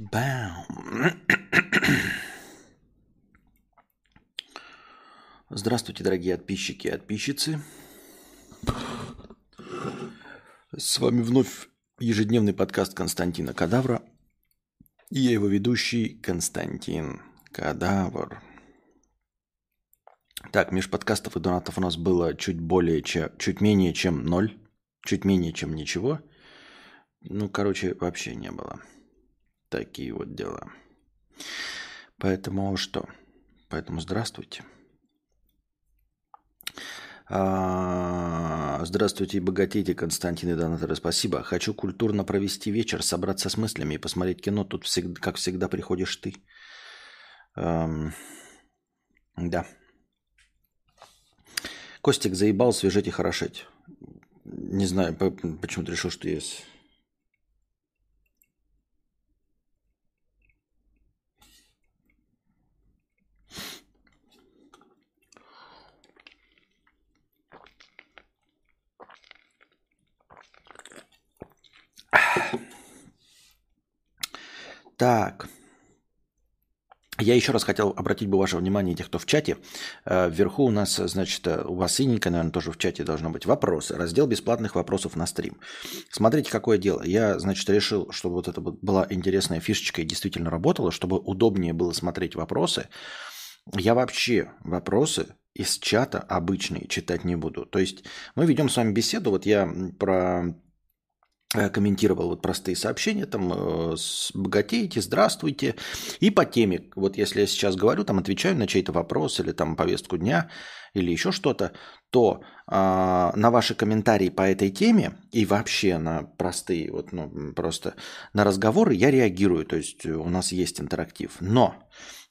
Бам. Здравствуйте, дорогие подписчики и подписчицы. С вами вновь ежедневный подкаст Константина Кадавра. И я его ведущий Константин Кадавр. Так, меж подкастов и донатов у нас было чуть более, чем, чуть менее, чем ноль. Чуть менее, чем ничего. Ну, короче, вообще не было. Такие вот дела. Поэтому что? Поэтому здравствуйте. А, здравствуйте богатейте, Константин и Донаторы. Спасибо. Хочу культурно провести вечер, собраться с мыслями и посмотреть кино. Тут, всегда, как всегда, приходишь ты. Эм, да. Костик заебал свежеть и хорошеть. Не знаю, почему ты решил, что есть Так. Я еще раз хотел обратить бы ваше внимание, тех, кто в чате. Э, вверху у нас, значит, э, у вас синенько, наверное, тоже в чате должно быть вопросы. Раздел бесплатных вопросов на стрим. Смотрите, какое дело. Я, значит, решил, чтобы вот это была интересная фишечка и действительно работала, чтобы удобнее было смотреть вопросы. Я вообще вопросы из чата обычные читать не буду. То есть мы ведем с вами беседу. Вот я про комментировал вот простые сообщения, там, э, богатеете, здравствуйте, и по теме, вот если я сейчас говорю, там, отвечаю на чей-то вопрос или там повестку дня, или еще что-то, то э, на ваши комментарии по этой теме и вообще на простые, вот, ну, просто на разговоры я реагирую, то есть у нас есть интерактив. Но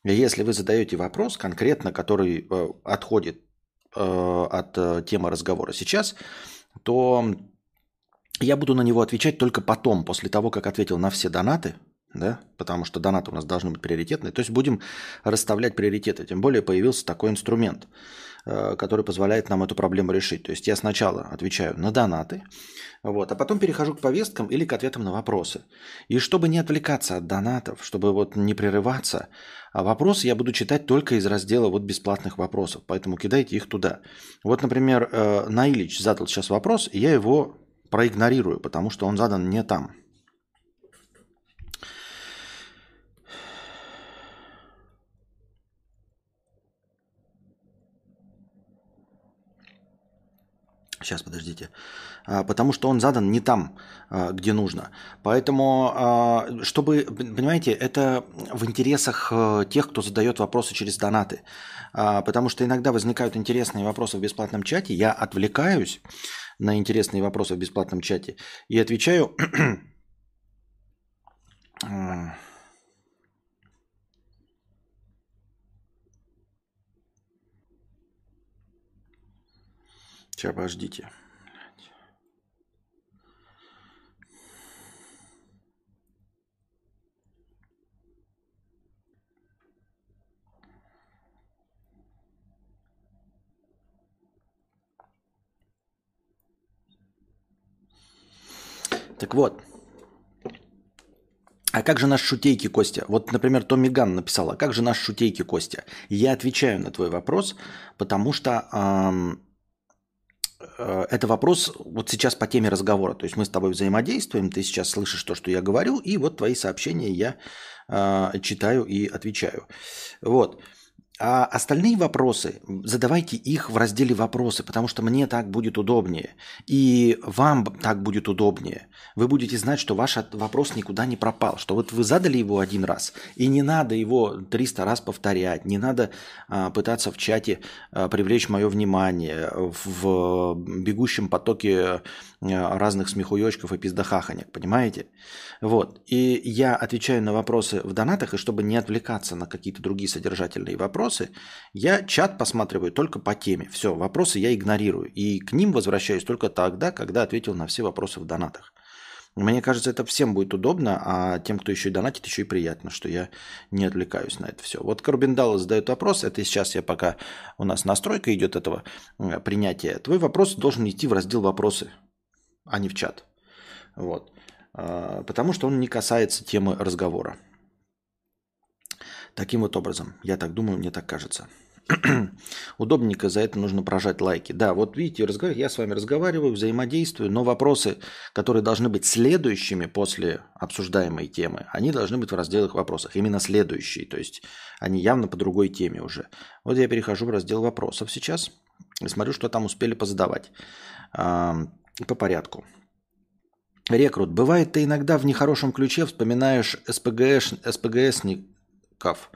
если вы задаете вопрос конкретно, который э, отходит э, от э, темы разговора сейчас, то я буду на него отвечать только потом, после того, как ответил на все донаты, да, потому что донаты у нас должны быть приоритетные. То есть будем расставлять приоритеты. Тем более появился такой инструмент, э, который позволяет нам эту проблему решить. То есть я сначала отвечаю на донаты, вот, а потом перехожу к повесткам или к ответам на вопросы. И чтобы не отвлекаться от донатов, чтобы вот не прерываться, а вопросы я буду читать только из раздела вот бесплатных вопросов. Поэтому кидайте их туда. Вот, например, э, Наилич задал сейчас вопрос, и я его проигнорирую, потому что он задан не там. Сейчас, подождите. А, потому что он задан не там, а, где нужно. Поэтому, а, чтобы, понимаете, это в интересах э, тех, кто задает вопросы через донаты. Потому что иногда возникают интересные вопросы в бесплатном чате, я отвлекаюсь, на интересные вопросы в бесплатном чате и отвечаю Сейчас, подождите. Так вот. А как же наш шутейки, Костя? Вот, например, Томми Ган написала, как же наш шутейки, Костя? Я отвечаю на твой вопрос, потому что эм, э, это вопрос вот сейчас по теме разговора. То есть мы с тобой взаимодействуем, ты сейчас слышишь то, что я говорю, и вот твои сообщения я э, читаю и отвечаю. Вот. А остальные вопросы, задавайте их в разделе «Вопросы», потому что мне так будет удобнее. И вам так будет удобнее. Вы будете знать, что ваш вопрос никуда не пропал. Что вот вы задали его один раз, и не надо его 300 раз повторять. Не надо а, пытаться в чате а, привлечь мое внимание в бегущем потоке а, разных смехуёчков и пиздахаханек. Понимаете? Вот. И я отвечаю на вопросы в донатах, и чтобы не отвлекаться на какие-то другие содержательные вопросы, я чат посматриваю только по теме. Все, вопросы я игнорирую. И к ним возвращаюсь только тогда, когда ответил на все вопросы в донатах. Мне кажется, это всем будет удобно, а тем, кто еще и донатит, еще и приятно, что я не отвлекаюсь на это все. Вот Карбиндал задает вопрос, это сейчас я пока у нас настройка идет этого э, принятия. Твой вопрос должен идти в раздел «Вопросы», а не в чат. Вот. А, потому что он не касается темы разговора. Таким вот образом. Я так думаю, мне так кажется. Удобненько, за это нужно прожать лайки. Да, вот видите, я с вами разговариваю, взаимодействую, но вопросы, которые должны быть следующими после обсуждаемой темы, они должны быть в разделах вопросах. Именно следующие, то есть они явно по другой теме уже. Вот я перехожу в раздел вопросов сейчас и смотрю, что там успели позадавать. По порядку. Рекрут. Бывает, ты иногда в нехорошем ключе вспоминаешь СПГС, СПГСников.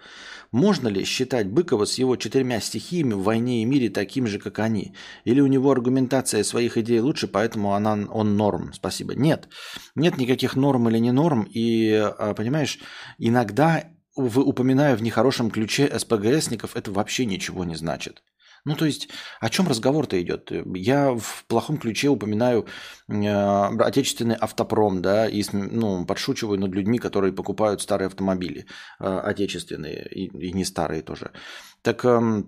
Можно ли считать Быкова с его четырьмя стихиями в «Войне и мире» таким же, как они? Или у него аргументация своих идей лучше, поэтому она, он норм? Спасибо. Нет. Нет никаких норм или не норм. И, а, понимаешь, иногда, упоминая в нехорошем ключе СПГСников, это вообще ничего не значит. Ну, то есть, о чем разговор-то идет? Я в плохом ключе упоминаю э, отечественный автопром, да, и ну, подшучиваю над людьми, которые покупают старые автомобили, э, отечественные, и, и не старые тоже. Так э,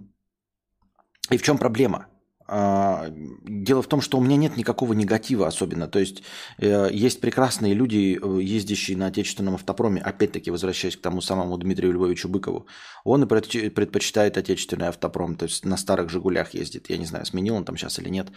и в чем проблема? А, дело в том, что у меня нет никакого негатива особенно. То есть э, есть прекрасные люди, э, ездящие на отечественном автопроме, опять-таки возвращаясь к тому самому Дмитрию Львовичу Быкову. Он и предпочитает отечественный автопром, то есть на старых «Жигулях» ездит. Я не знаю, сменил он там сейчас или нет.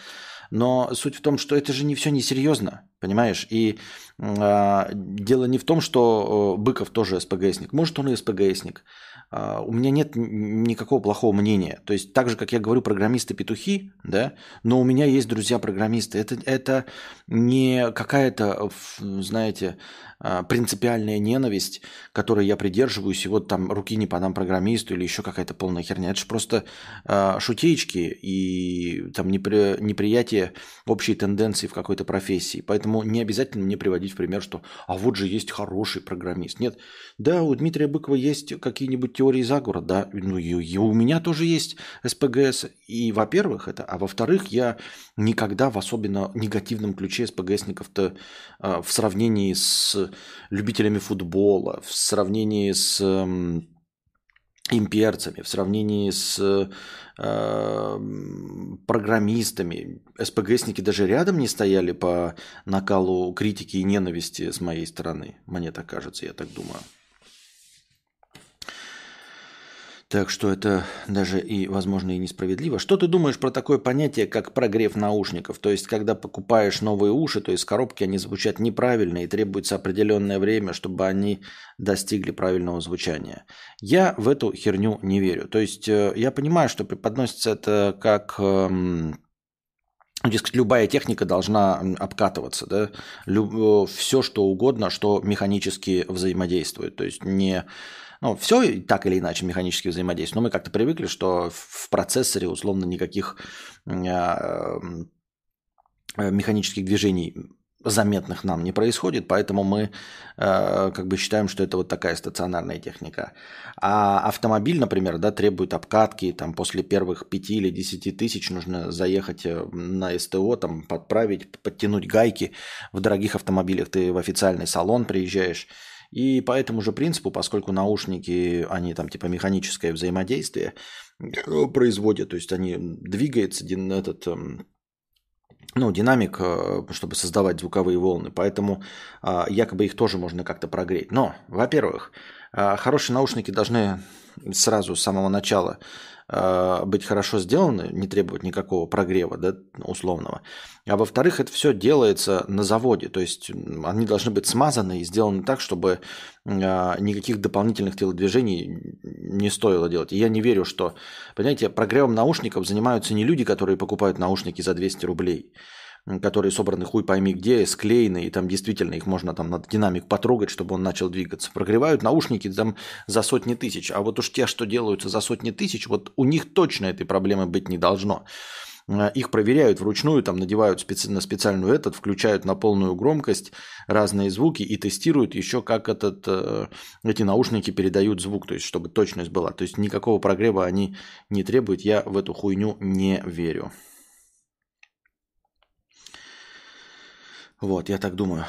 Но суть в том, что это же не все несерьезно, понимаешь? И э, дело не в том, что э, Быков тоже СПГСник. Может, он и СПГСник. А, у меня нет никакого плохого мнения. То есть так же, как я говорю, программисты-петухи, да, но у меня есть друзья-программисты. Это, это не какая-то, знаете, принципиальная ненависть, которой я придерживаюсь, и вот там руки не подам программисту или еще какая-то полная херня. Это же просто э, шутеечки и там непри, неприятие общей тенденции в какой-то профессии. Поэтому не обязательно мне приводить в пример, что а вот же есть хороший программист. Нет, да, у Дмитрия Быкова есть какие-нибудь теории заговора, да, ну и, и у меня тоже есть СПГС. И, во-первых, это, а во-вторых, я никогда в особенно негативном ключе СПГСников-то э, в сравнении с любителями футбола, в сравнении с э, имперцами, в сравнении с э, программистами. СПГСники даже рядом не стояли по накалу критики и ненависти с моей стороны. Мне так кажется, я так думаю. Так что это даже и, возможно, и несправедливо. Что ты думаешь про такое понятие, как прогрев наушников? То есть, когда покупаешь новые уши, то есть коробки, они звучат неправильно и требуется определенное время, чтобы они достигли правильного звучания. Я в эту херню не верю. То есть, э, я понимаю, что преподносится это как... Эм, Дескать, любая техника должна обкатываться, да, Лю- э, все что угодно, что механически взаимодействует. То есть не ну, все так или иначе механически взаимодействует, но мы как-то привыкли, что в процессоре условно никаких а, э, механических движений заметных нам не происходит, поэтому мы э, как бы считаем, что это вот такая стационарная техника. А автомобиль, например, да, требует обкатки, там после первых пяти или десяти тысяч нужно заехать э, на СТО, там подправить, подтянуть гайки. В дорогих автомобилях ты в официальный салон приезжаешь, и по этому же принципу, поскольку наушники, они там типа механическое взаимодействие э, производят, то есть они двигаются, этот, эм, ну, динамик, э, чтобы создавать звуковые волны, поэтому а, якобы их тоже можно как-то прогреть. Но, во-первых, а, хорошие наушники должны сразу с самого начала э, быть хорошо сделаны, не требовать никакого прогрева да, условного. А во-вторых, это все делается на заводе, то есть они должны быть смазаны и сделаны так, чтобы э, никаких дополнительных телодвижений не стоило делать. И я не верю, что, понимаете, прогревом наушников занимаются не люди, которые покупают наушники за 200 рублей которые собраны хуй пойми где, склеены, и там действительно их можно там на динамик потрогать, чтобы он начал двигаться. Прогревают наушники там за сотни тысяч, а вот уж те, что делаются за сотни тысяч, вот у них точно этой проблемы быть не должно. Э, их проверяют вручную, там надевают специ... на специальную этот, включают на полную громкость разные звуки и тестируют еще, как этот, э, эти наушники передают звук, то есть чтобы точность была. То есть никакого прогрева они не требуют, я в эту хуйню не верю. Вот, я так думаю.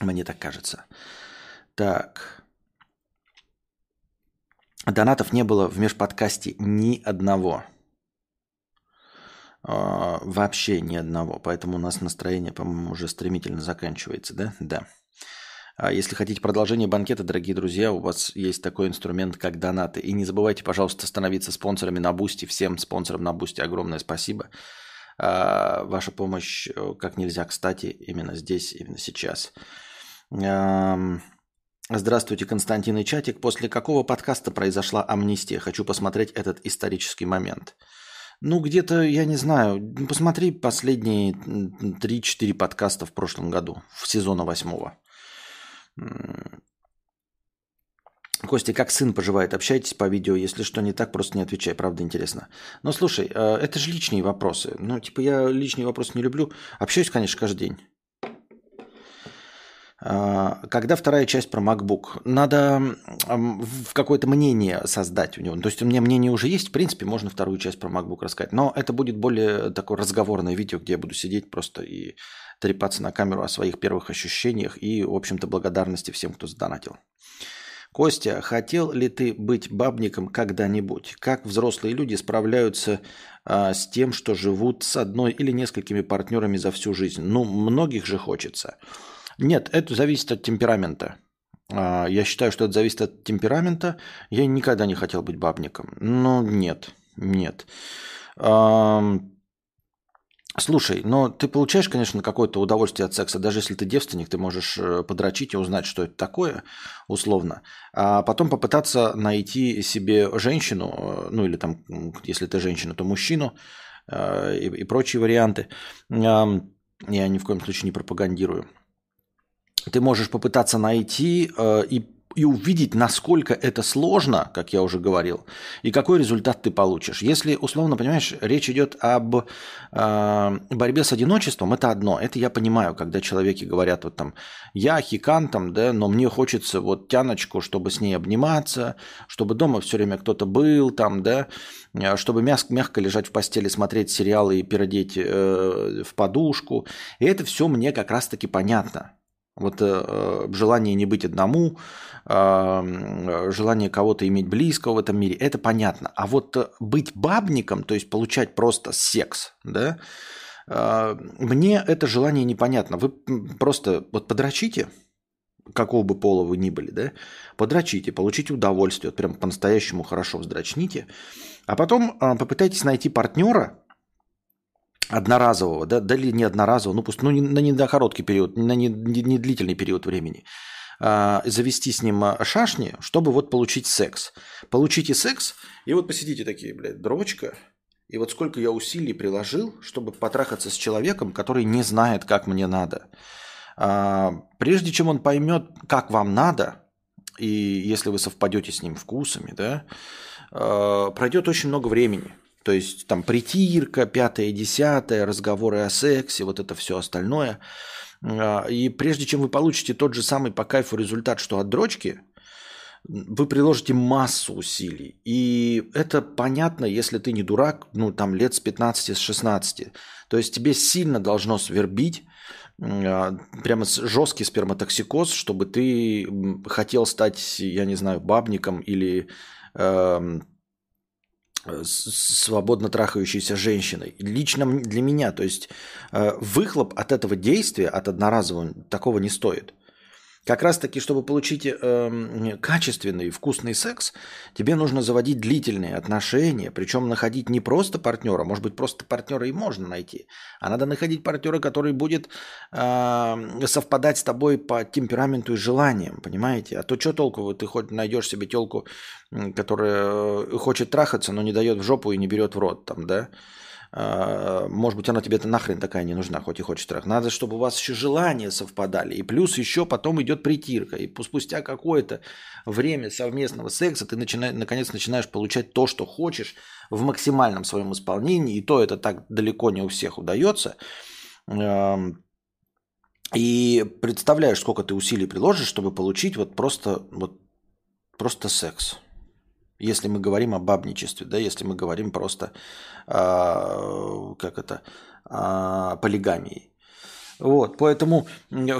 Мне так кажется. Так. Донатов не было в межподкасте ни одного. А, вообще ни одного. Поэтому у нас настроение, по-моему, уже стремительно заканчивается, да? Да. А если хотите продолжение банкета, дорогие друзья, у вас есть такой инструмент, как донаты. И не забывайте, пожалуйста, становиться спонсорами на Бусти. Всем спонсорам на Бусти огромное спасибо. А, ваша помощь э, как нельзя кстати именно здесь, именно сейчас. Здравствуйте, Константин и Чатик. После какого подкаста произошла амнистия? Хочу посмотреть этот исторический момент. Ну, где-то, я не знаю, посмотри последние 3-4 подкаста в прошлом году, в сезона восьмого. Костя, как сын поживает? Общайтесь по видео. Если что не так, просто не отвечай. Правда, интересно. Но слушай, э, это же личные вопросы. Ну, типа, я личные вопросы не люблю. Общаюсь, конечно, каждый день. А, когда вторая часть про MacBook? Надо в какое-то мнение создать у него. То есть у меня мнение уже есть, в принципе, можно вторую часть про MacBook рассказать. Но это будет более такое разговорное видео, где я буду сидеть просто и трепаться на камеру о своих первых ощущениях и, в общем-то, благодарности всем, кто задонатил. Костя, хотел ли ты быть бабником когда-нибудь? Как взрослые люди справляются а, с тем, что живут с одной или несколькими партнерами за всю жизнь? Ну, многих же хочется. Нет, это зависит от темперамента. А, я считаю, что это зависит от темперамента. Я никогда не хотел быть бабником. Но нет, нет. Слушай, но ты получаешь, конечно, какое-то удовольствие от секса, даже если ты девственник, ты можешь э, подрочить и узнать, что это такое, условно, а потом попытаться найти себе женщину, э, ну или там, если ты женщина, то мужчину э, и, и прочие варианты. Я ни в коем случае не пропагандирую. Ты можешь попытаться найти и и увидеть, насколько это сложно, как я уже говорил, и какой результат ты получишь. Если, условно, понимаешь, речь идет об э, борьбе с одиночеством, это одно. Это я понимаю, когда человеки говорят вот там, я хикан там, да, но мне хочется вот тяночку, чтобы с ней обниматься, чтобы дома все время кто-то был там, да, э, чтобы мягко, мягко лежать в постели, смотреть сериалы и передеть э, в подушку. И это все мне как раз-таки понятно. Вот э, э желание не быть одному, желание кого-то иметь близкого в этом мире, это понятно. А вот э, быть бабником, то есть получать просто секс, да, а, мне это желание непонятно. Вы просто вот подрочите, какого бы пола вы ни были, да, подрочите, получите удовольствие, вот прям по-настоящему хорошо вздрочните, а потом а, попытайтесь найти партнера, одноразового, да, да или не одноразового, ну пусть, ну не, на недокороткий период, на не, не, не длительный период времени – а, завести с ним а, шашни, чтобы вот получить секс. Получите секс, и вот посидите такие, блядь, дрочка, и вот сколько я усилий приложил, чтобы потрахаться с человеком, который не знает, как мне надо. А, прежде чем он поймет, как вам надо, и если вы совпадете с ним вкусами, да, пройдет очень много времени. То есть там притирка, пятое, десятое, разговоры о сексе, вот это все остальное – а, и прежде чем вы получите тот же самый по кайфу результат, что от дрочки, вы приложите массу усилий. И это понятно, если ты не дурак, ну там лет с 15, с 16. То есть тебе сильно должно свербить, а, прямо жесткий сперматоксикоз, чтобы ты хотел стать, я не знаю, бабником или э, свободно трахающейся женщиной. Лично для меня, то есть э, выхлоп от этого действия, от одноразового, такого не стоит. Как раз таки, чтобы получить э, качественный, вкусный секс, тебе нужно заводить длительные отношения, причем находить не просто партнера, может быть, просто партнера и можно найти, а надо находить партнера, который будет э, совпадать с тобой по темпераменту и желаниям, понимаете? А то что толку, ты хоть найдешь себе телку, которая э, хочет трахаться, но не дает в жопу и не берет в рот, там, да? А, может быть, она тебе-то нахрен такая не нужна, хоть и хочет страх. Надо, чтобы у вас еще желания совпадали. И плюс еще потом идет притирка. И спустя какое-то время совместного секса ты начинаешь, наконец начинаешь получать то, что хочешь в максимальном своем исполнении. И то это так далеко не у всех удается. И представляешь, сколько ты усилий приложишь, чтобы получить вот просто, вот, просто секс. Если мы говорим о бабничестве, да, если мы говорим просто, э, как это, э, полигамии. Вот, поэтому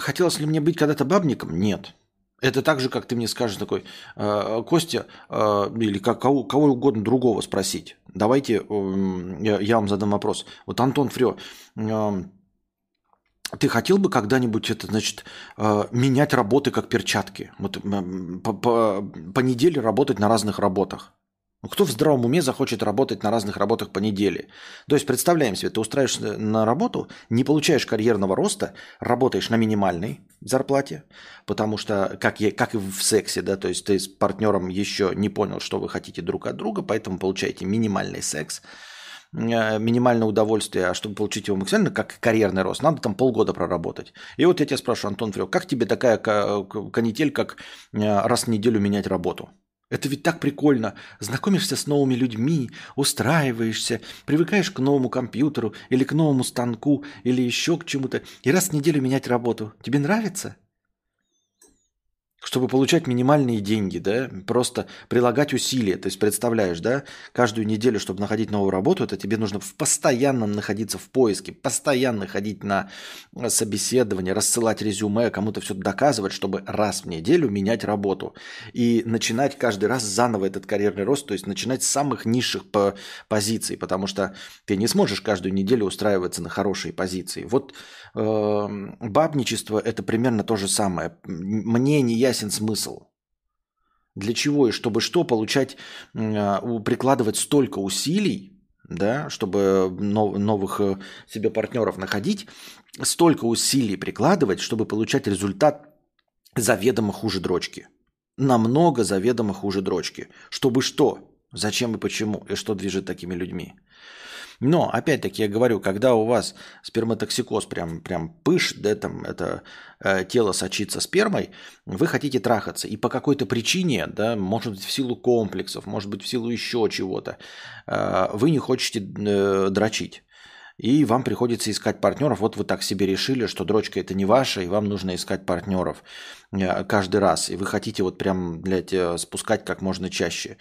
хотелось ли мне быть когда-то бабником? Нет. Это так же, как ты мне скажешь такой, э, Костя, или кого, кого угодно другого спросить. Давайте, я, вам задам вопрос. Вот Антон Фрё, ты хотел бы когда-нибудь это, значит, э, менять работы как перчатки? Вот по, по, по неделе работать на разных работах. Ну, кто в здравом уме захочет работать на разных работах по неделе? То есть представляем себе, ты устраиваешься на работу, не получаешь карьерного роста, работаешь на минимальной зарплате, потому что, как, я, как и в сексе, да, то есть ты с партнером еще не понял, что вы хотите друг от друга, поэтому получаете минимальный секс, э, минимальное удовольствие, а чтобы получить его максимально, как карьерный рост, надо там полгода проработать. И вот я тебя спрашиваю, Антон Фрёк, как тебе такая канитель, как э, раз в неделю менять работу? Это ведь так прикольно. Знакомишься с новыми людьми, устраиваешься, привыкаешь к новому компьютеру или к новому станку или еще к чему-то. И раз в неделю менять работу. Тебе нравится? Чтобы получать минимальные деньги, да, просто прилагать усилия. То есть представляешь, да, каждую неделю, чтобы находить новую работу, это тебе нужно постоянно находиться в поиске, постоянно ходить на собеседование, рассылать резюме, кому-то все доказывать, чтобы раз в неделю менять работу. И начинать каждый раз заново этот карьерный рост, то есть начинать с самых низших по позиций, потому что ты не сможешь каждую неделю устраиваться на хорошие позиции. Вот э, бабничество это примерно то же самое. Мне не ясен смысл. Для чего и чтобы что получать, а, прикладывать столько усилий, да, чтобы новых э, себе партнеров находить, столько усилий прикладывать, чтобы получать результат заведомо хуже дрочки. Намного заведомо хуже дрочки. Чтобы что? Зачем и почему? И что движет такими людьми? Но, опять-таки, я говорю, когда у вас сперматоксикоз прям, прям пыш, да, там это э, тело сочится спермой, вы хотите трахаться. И по какой-то причине, да, может быть, в силу комплексов, может быть, в силу еще чего-то, э, вы не хотите э, дрочить. И вам приходится искать партнеров. Вот вы так себе решили, что дрочка это не ваша, и вам нужно искать партнеров э, каждый раз. И вы хотите вот прям, блядь, э, спускать как можно чаще.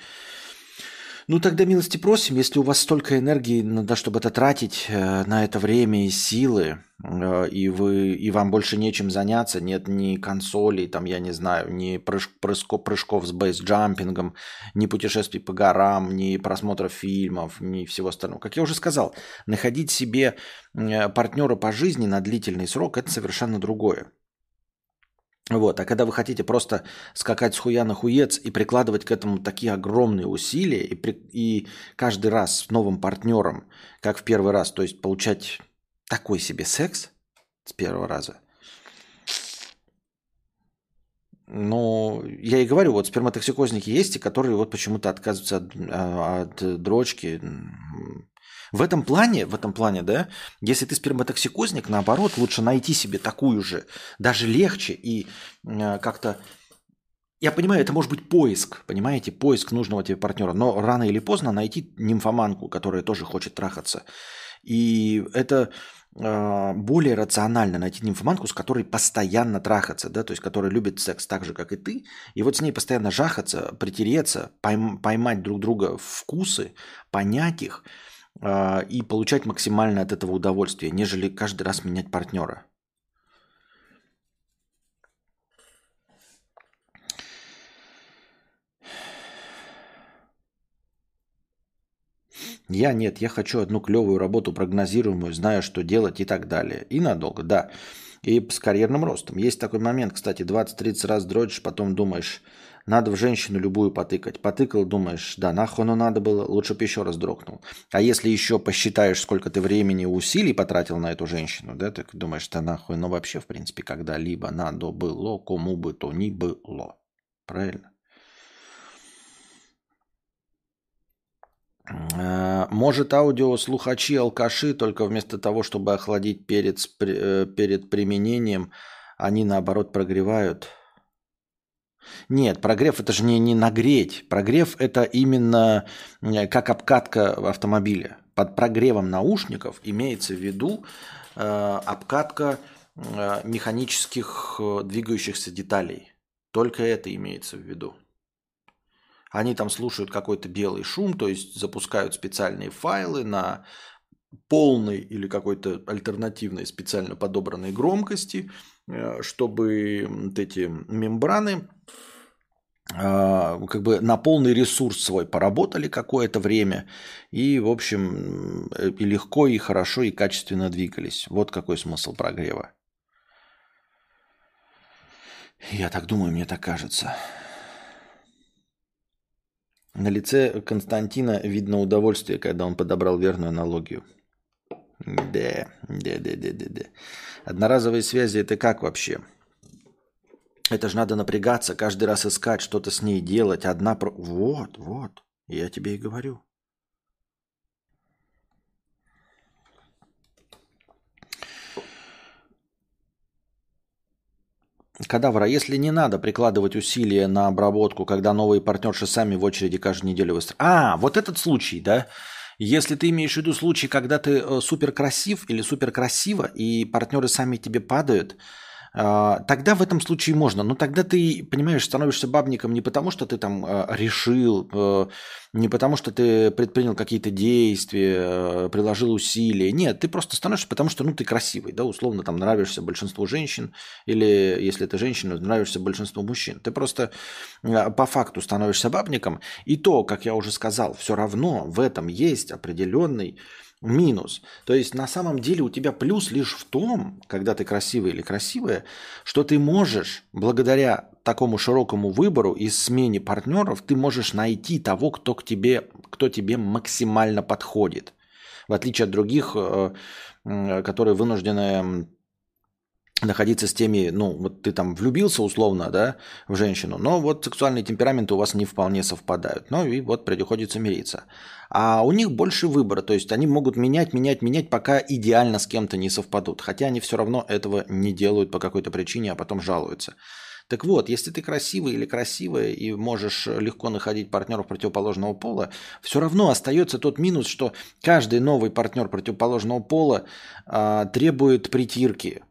Ну тогда милости просим, если у вас столько энергии надо, чтобы это тратить э, на это время и силы, э, и, вы, и вам больше нечем заняться, нет ни консолей, там, я не знаю, ни прыж, прыжков, прыжков с бейсджампингом, ни путешествий по горам, ни просмотров фильмов, ни всего остального. Как я уже сказал, находить себе э, партнера по жизни на длительный срок – это совершенно другое. Вот. А когда вы хотите просто скакать с хуя на хуец и прикладывать к этому такие огромные усилия, и, при, и каждый раз с новым партнером, как в первый раз, то есть получать такой себе секс с первого раза, ну, я и говорю, вот сперматоксикозники есть, и которые вот почему-то отказываются от, а, от дрочки. В этом плане, в этом плане, да, если ты сперматоксикозник, наоборот, лучше найти себе такую же, даже легче и э, как-то я понимаю, это может быть поиск, понимаете, поиск нужного тебе партнера, но рано или поздно найти нимфоманку, которая тоже хочет трахаться. И это э, более рационально найти нимфоманку, с которой постоянно трахаться, да, то есть которая любит секс так же, как и ты, и вот с ней постоянно жахаться, притереться, пойм, поймать друг друга вкусы, понять их – и получать максимальное от этого удовольствие, нежели каждый раз менять партнера. Я нет, я хочу одну клевую работу, прогнозируемую, знаю, что делать и так далее. И надолго, да. И с карьерным ростом. Есть такой момент, кстати, 20-30 раз дрочишь, потом думаешь, надо в женщину любую потыкать. Потыкал, думаешь, да, нахуй оно надо было, лучше бы еще раз дрогнул. А если еще посчитаешь, сколько ты времени и усилий потратил на эту женщину, да, ты думаешь, да нахуй, ну вообще, в принципе, когда-либо надо было, кому бы то ни было. Правильно? А, может, аудиослухачи алкаши, только вместо того, чтобы охладить перед, э, перед применением, они наоборот прогревают – нет, прогрев это же не, не нагреть. Прогрев это именно как обкатка автомобиля. Под прогревом наушников имеется в виду э, обкатка э, механических э, двигающихся деталей. Только это имеется в виду. Они там слушают какой-то белый шум, то есть запускают специальные файлы на полной или какой-то альтернативной специально подобранной громкости, Э, чтобы вот эти мембраны а, как бы на полный ресурс свой поработали какое-то время и, в общем, э, и легко, и хорошо, и качественно двигались. Вот какой смысл прогрева. Я так думаю, мне так кажется. На лице Константина видно удовольствие, когда он подобрал верную аналогию. Да, да, да, да, да, да. Одноразовые связи это как вообще? Это же надо напрягаться, каждый раз искать, что-то с ней делать. Одна про... Вот, вот, я тебе и говорю. Кадавра, если не надо прикладывать усилия на обработку, когда новые партнерши сами в очереди каждую неделю выстраивают. А, вот этот случай, да? Если ты имеешь в виду случай, когда ты э, супер красив или супер красиво, и партнеры сами тебе падают, тогда в этом случае можно. Но тогда ты, понимаешь, становишься бабником не потому, что ты там а, решил, э, не потому, что ты предпринял какие-то действия, приложил усилия. Нет, ты просто становишься, потому что ну, ты красивый, да, условно там нравишься большинству женщин, или если ты женщина, нравишься большинству мужчин. Ты просто а, по факту становишься бабником. И то, как я уже сказал, все равно в этом есть определенный минус. То есть на самом деле у тебя плюс лишь в том, когда ты красивый или красивая, что ты можешь, благодаря такому широкому выбору и смене партнеров, ты можешь найти того, кто, к тебе, кто тебе максимально подходит. В отличие от других, э, которые вынуждены находиться с теми, ну, вот ты там влюбился условно, да, в женщину, но вот сексуальные темпераменты у вас не вполне совпадают. Ну и вот приходится мириться. А у них больше выбора, то есть они могут менять, менять, менять, пока идеально с кем-то не совпадут. Хотя они все равно этого не делают по какой-то причине, а потом жалуются. Так вот, если ты красивый или красивая и можешь легко находить партнеров противоположного пола, все равно остается тот минус, что каждый новый партнер противоположного пола а, требует притирки,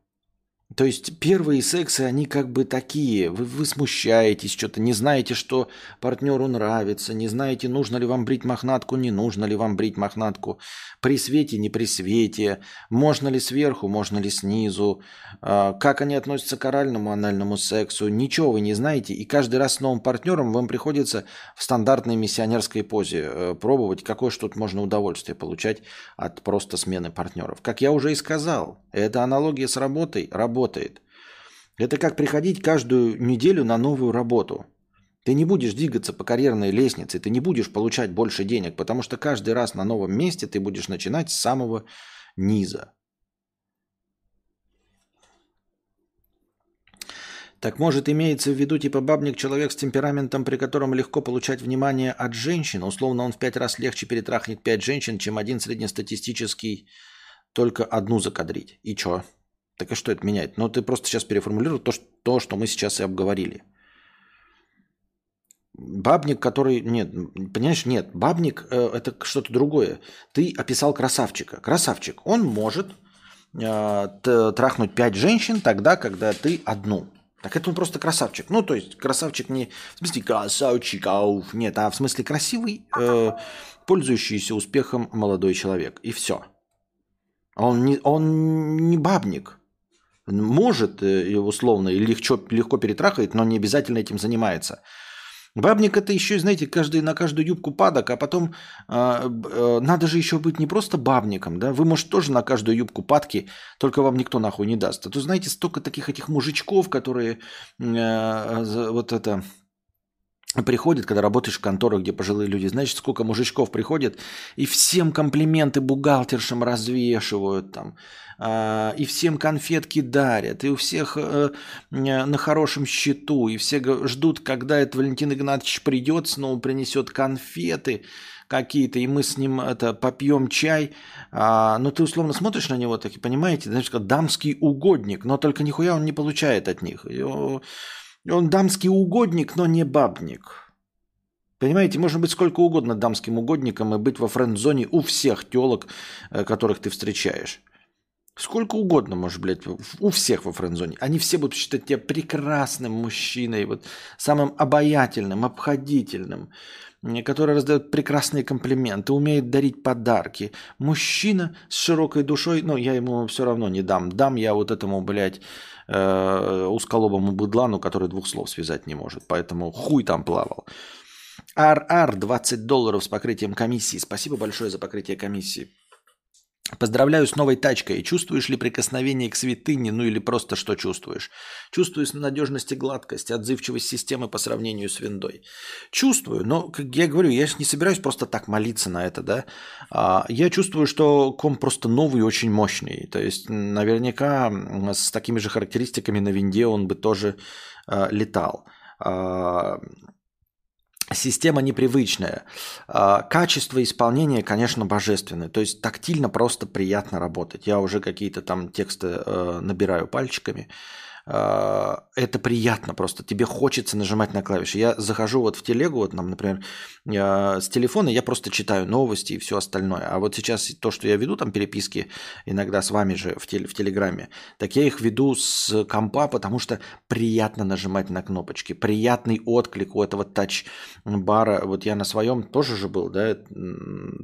то есть первые сексы, они как бы такие. Вы, вы смущаетесь, что-то не знаете, что партнеру нравится, не знаете, нужно ли вам брить мохнатку, не нужно ли вам брить мохнатку. При свете, не при свете. Можно ли сверху, можно ли снизу. А, как они относятся к оральному, анальному сексу. Ничего вы не знаете. И каждый раз с новым партнером вам приходится в стандартной миссионерской позе э, пробовать, какое что тут можно удовольствие получать от просто смены партнеров. Как я уже и сказал, это аналогия с работой. Работа работает. Это как приходить каждую неделю на новую работу. Ты не будешь двигаться по карьерной лестнице, ты не будешь получать больше денег, потому что каждый раз на новом месте ты будешь начинать с самого низа. Так может имеется в виду типа бабник человек с темпераментом, при котором легко получать внимание от женщин? Условно он в пять раз легче перетрахнет пять женщин, чем один среднестатистический только одну закадрить. И чё? Так и что это меняет? Ну, ты просто сейчас переформулируй то, что, то, что мы сейчас и обговорили. Бабник, который... Нет, понимаешь, нет. Бабник э, это что-то другое. Ты описал красавчика. Красавчик. Он может э, трахнуть пять женщин тогда, когда ты одну. Так это он просто красавчик. Ну, то есть красавчик не в смысле красавчик, ауф, нет, а в смысле красивый, э, пользующийся успехом молодой человек. И все. Он не, он не бабник может э, условно легко, легко перетрахает, но не обязательно этим занимается. Бабник это еще, знаете, каждый, на каждую юбку падок, а потом э, э, надо же еще быть не просто бабником, да, вы, может, тоже на каждую юбку падки, только вам никто нахуй не даст. А то, знаете, столько таких этих мужичков, которые э, вот это приходит, когда работаешь в конторах, где пожилые люди, знаешь, сколько мужичков приходит, и всем комплименты бухгалтершам развешивают там, э, и всем конфетки дарят, и у всех э, на хорошем счету, и все ждут, когда этот Валентин Игнатьевич придет, снова принесет конфеты какие-то, и мы с ним это попьем чай, а, но ты условно смотришь на него, так и понимаете, знаешь, как дамский угодник, но только нихуя он не получает от них. Он дамский угодник, но не бабник. Понимаете, можно быть сколько угодно дамским угодником и быть во френд-зоне у всех телок, э, которых ты встречаешь. Сколько угодно, может, блядь, у всех во френд-зоне. Они все будут считать тебя прекрасным мужчиной, вот самым обаятельным, обходительным, который раздает прекрасные комплименты, умеет дарить подарки. Мужчина с широкой душой, ну, я ему все равно не дам. Дам я вот этому, блядь, э, узколобому быдлану, который двух слов связать не может. Поэтому хуй там плавал. РР 20 долларов с покрытием комиссии. Спасибо большое за покрытие комиссии. Поздравляю с новой тачкой. Чувствуешь ли прикосновение к святыне, ну или просто что чувствуешь? Чувствую надежность и гладкость, отзывчивость системы по сравнению с виндой. Чувствую, но, как я говорю, я не собираюсь просто так молиться на это, да. А, я чувствую, что комп просто новый и очень мощный. То есть, наверняка с такими же характеристиками на винде он бы тоже а, летал. А, Система непривычная. А, качество исполнения, конечно, божественное. То есть тактильно просто приятно работать. Я уже какие-то там тексты э, набираю пальчиками. А, это приятно просто. Тебе хочется нажимать на клавиши. Я захожу вот в телегу, вот нам, например, с телефона я просто читаю новости и все остальное. А вот сейчас то, что я веду там переписки иногда с вами же в, теле, в Телеграме, так я их веду с компа, потому что приятно нажимать на кнопочки. Приятный отклик у этого тач-бара. Вот я на своем тоже же был, да,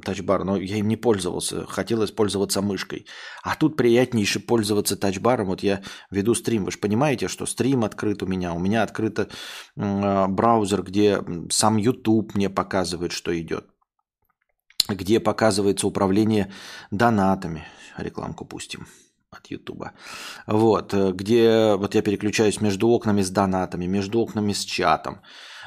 тач-бар, но я им не пользовался. Хотелось пользоваться мышкой. А тут приятнейше пользоваться тач-баром. Вот я веду стрим, вы же понимаете, понимаете, что стрим открыт у меня, у меня открыт э, браузер, где сам YouTube мне показывает, что идет, где показывается управление донатами. Рекламку пустим от Ютуба. Вот, э, где вот я переключаюсь между окнами с донатами, между окнами с чатом.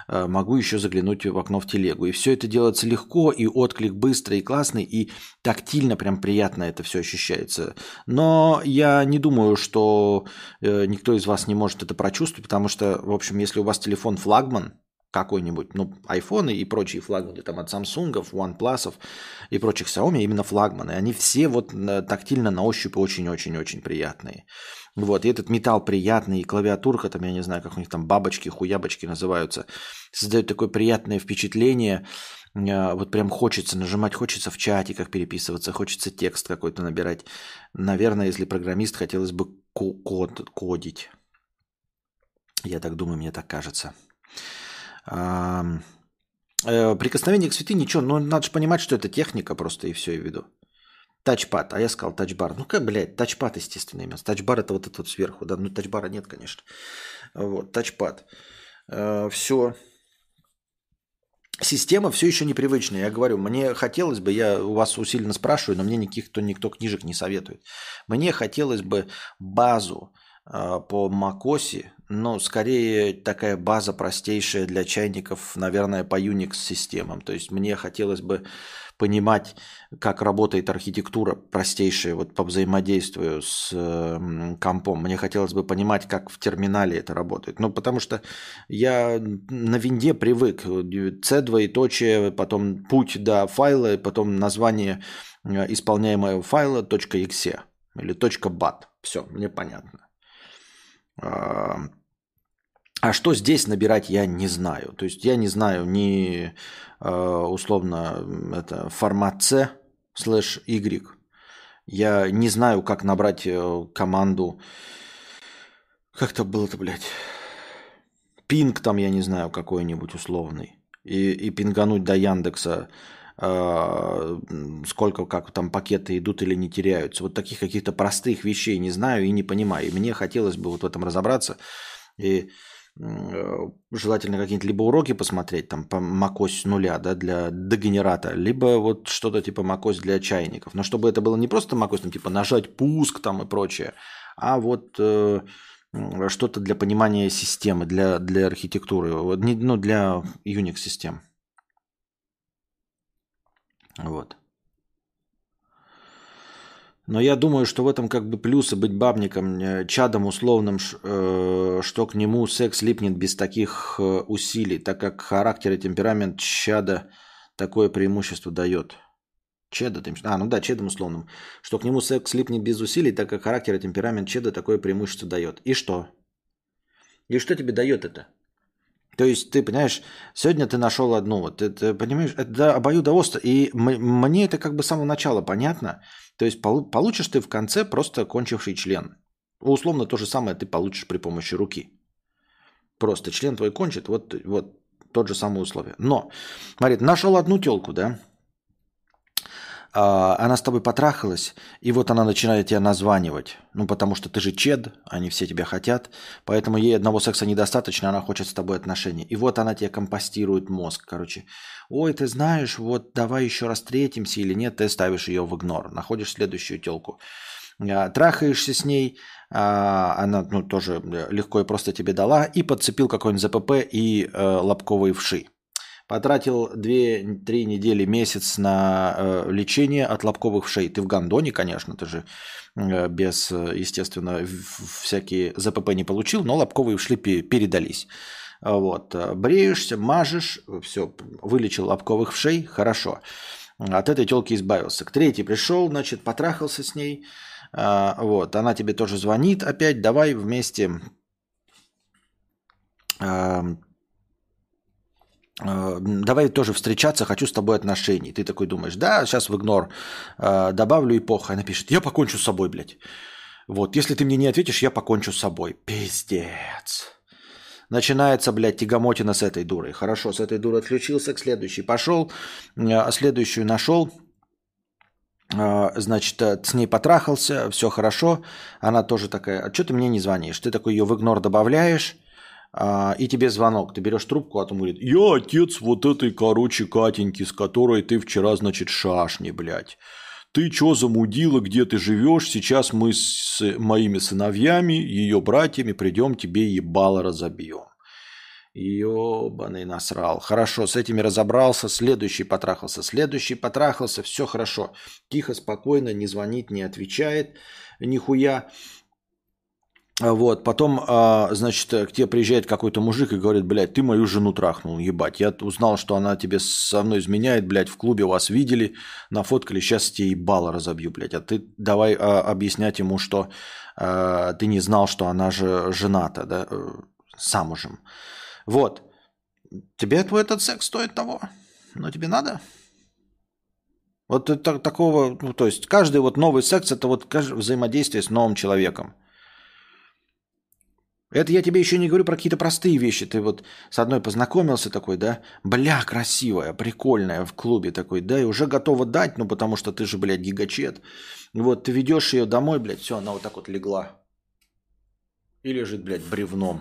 Э, могу еще заглянуть в окно в телегу. И все это делается легко, и отклик быстрый и классный, и тактильно прям приятно это все ощущается. Но я не думаю, что э, никто из вас не может это прочувствовать, потому что, в общем, если у вас телефон флагман, какой-нибудь, ну, iPhone и прочие флагманы там от Samsung, OnePlus и прочих Xiaomi, именно флагманы, они все вот тактильно на ощупь очень-очень-очень приятные. Вот, и этот металл приятный, и клавиатурка, там, я не знаю, как у них там бабочки, хуябочки называются, создает такое приятное впечатление, а, вот прям хочется нажимать, хочется в чате как переписываться, хочется текст какой-то набирать. Наверное, если программист, хотелось бы код, кодить. Я так думаю, мне так кажется. Э, прикосновение к святыне, ничего, но ну, надо же понимать, что это техника просто, и все, и веду. Тачпад, а я сказал тачбар. Ну как, блядь, тачпад, естественно, имя. Тачбар это вот этот вот сверху, да, ну тачбара нет, конечно. Вот, тачпад. Э, все. Система все еще непривычная. Я говорю, мне хотелось бы, я у вас усиленно спрашиваю, но мне никаких, то никто книжек не советует. Мне хотелось бы базу э, по Макоси, но скорее такая база простейшая для чайников, наверное, по Unix системам. То есть мне хотелось бы понимать, как работает архитектура простейшая вот по взаимодействию с компом. Мне хотелось бы понимать, как в терминале это работает. Ну, потому что я на винде привык. C двоеточие, потом путь до файла, потом название э, исполняемого файла .exe или .bat. Все, мне понятно. А, что здесь набирать, я не знаю. То есть я не знаю ни э, условно это формат C слэш Y. Я не знаю, как набрать э, команду. Как это было-то, блядь? Пинг там, я не знаю, какой-нибудь условный. И, и пингануть до Яндекса э, сколько, как там пакеты идут или не теряются. Вот таких каких-то простых вещей не знаю и не понимаю. И мне хотелось бы вот в этом разобраться. И желательно какие-нибудь либо уроки посмотреть, там по macOS нуля, да, для дегенерата, либо вот что-то типа macOS для чайников. Но чтобы это было не просто macOS, там, типа нажать пуск там и прочее, а вот э, что-то для понимания системы, для, для архитектуры, вот, не, ну, для Unix-систем. Вот. Но я думаю, что в этом как бы плюсы быть бабником, э, чадом условным, э, что к нему секс липнет без таких э, усилий, так как характер и темперамент чада такое преимущество дает. Чеда, ты... а, ну да, чедом условным. Что к нему секс липнет без усилий, так как характер и темперамент чеда такое преимущество дает. И что? И что тебе дает это? То есть, ты понимаешь, сегодня ты нашел одну, вот, ты, ты понимаешь, это обоюдоострое. И мне это как бы с самого начала понятно. То есть, получишь ты в конце просто кончивший член. Условно то же самое ты получишь при помощи руки. Просто член твой кончит, вот, вот тот же самый условие. Но, смотри, нашел одну телку, да, она с тобой потрахалась, и вот она начинает тебя названивать. Ну, потому что ты же чед, они все тебя хотят, поэтому ей одного секса недостаточно, она хочет с тобой отношений. И вот она тебе компостирует мозг, короче. Ой, ты знаешь, вот давай еще раз встретимся или нет, ты ставишь ее в игнор, находишь следующую телку. А, трахаешься с ней, а, она ну, тоже легко и просто тебе дала, и подцепил какой-нибудь ЗПП и э, лобковые вши. Потратил 2-3 недели, месяц на э, лечение от лобковых вшей. Ты в гондоне, конечно, ты же э, без, естественно, всякие ЗПП не получил, но лобковые вши передались. Вот. Бреешься, мажешь, все, вылечил лобковых вшей, хорошо. От этой телки избавился. К третьей пришел, значит, потрахался с ней. Вот. Она тебе тоже звонит опять, давай вместе Э, давай тоже встречаться, хочу с тобой отношений. Ты такой думаешь, да, сейчас в игнор э, добавлю эпоху. Она пишет, я покончу с собой, блядь. Вот, если ты мне не ответишь, я покончу с собой. Пиздец. Начинается, блядь, тягомотина с этой дурой. Хорошо, с этой дурой отключился, к следующей пошел, а следующую нашел, значит, с ней потрахался, все хорошо. Она тоже такая, а что ты мне не звонишь? Ты такой ее в игнор добавляешь, и тебе звонок, ты берешь трубку, а он говорит, я отец вот этой, короче, Катеньки, с которой ты вчера, значит, шашни, блядь. Ты чё замудила, где ты живешь? Сейчас мы с моими сыновьями, ее братьями придем, тебе ебало разобьем. Ёбаный насрал. Хорошо, с этими разобрался, следующий потрахался, следующий потрахался, все хорошо. Тихо, спокойно, не звонит, не отвечает, нихуя. А вот, потом, а, значит, к тебе приезжает какой-то мужик и говорит, блядь, ты мою жену трахнул, ебать. Я узнал, что она тебе со мной изменяет, блядь, в клубе вас видели, нафоткали, сейчас тебе ебало разобью, блядь. А ты давай а, объяснять ему, что а, ты не знал, что она же жената, да, э, замужем. Вот. Тебе твой этот секс стоит того? Но тебе надо? Вот это, такого, ну, то есть каждый вот новый секс, это вот взаимодействие с новым человеком. Это я тебе еще не говорю про какие-то простые вещи. Ты вот с одной познакомился такой, да, бля, красивая, прикольная в клубе такой, да, и уже готова дать, ну потому что ты же, блядь, гигачет. Вот ты ведешь ее домой, блядь, все, она вот так вот легла. И лежит, блядь, бревном.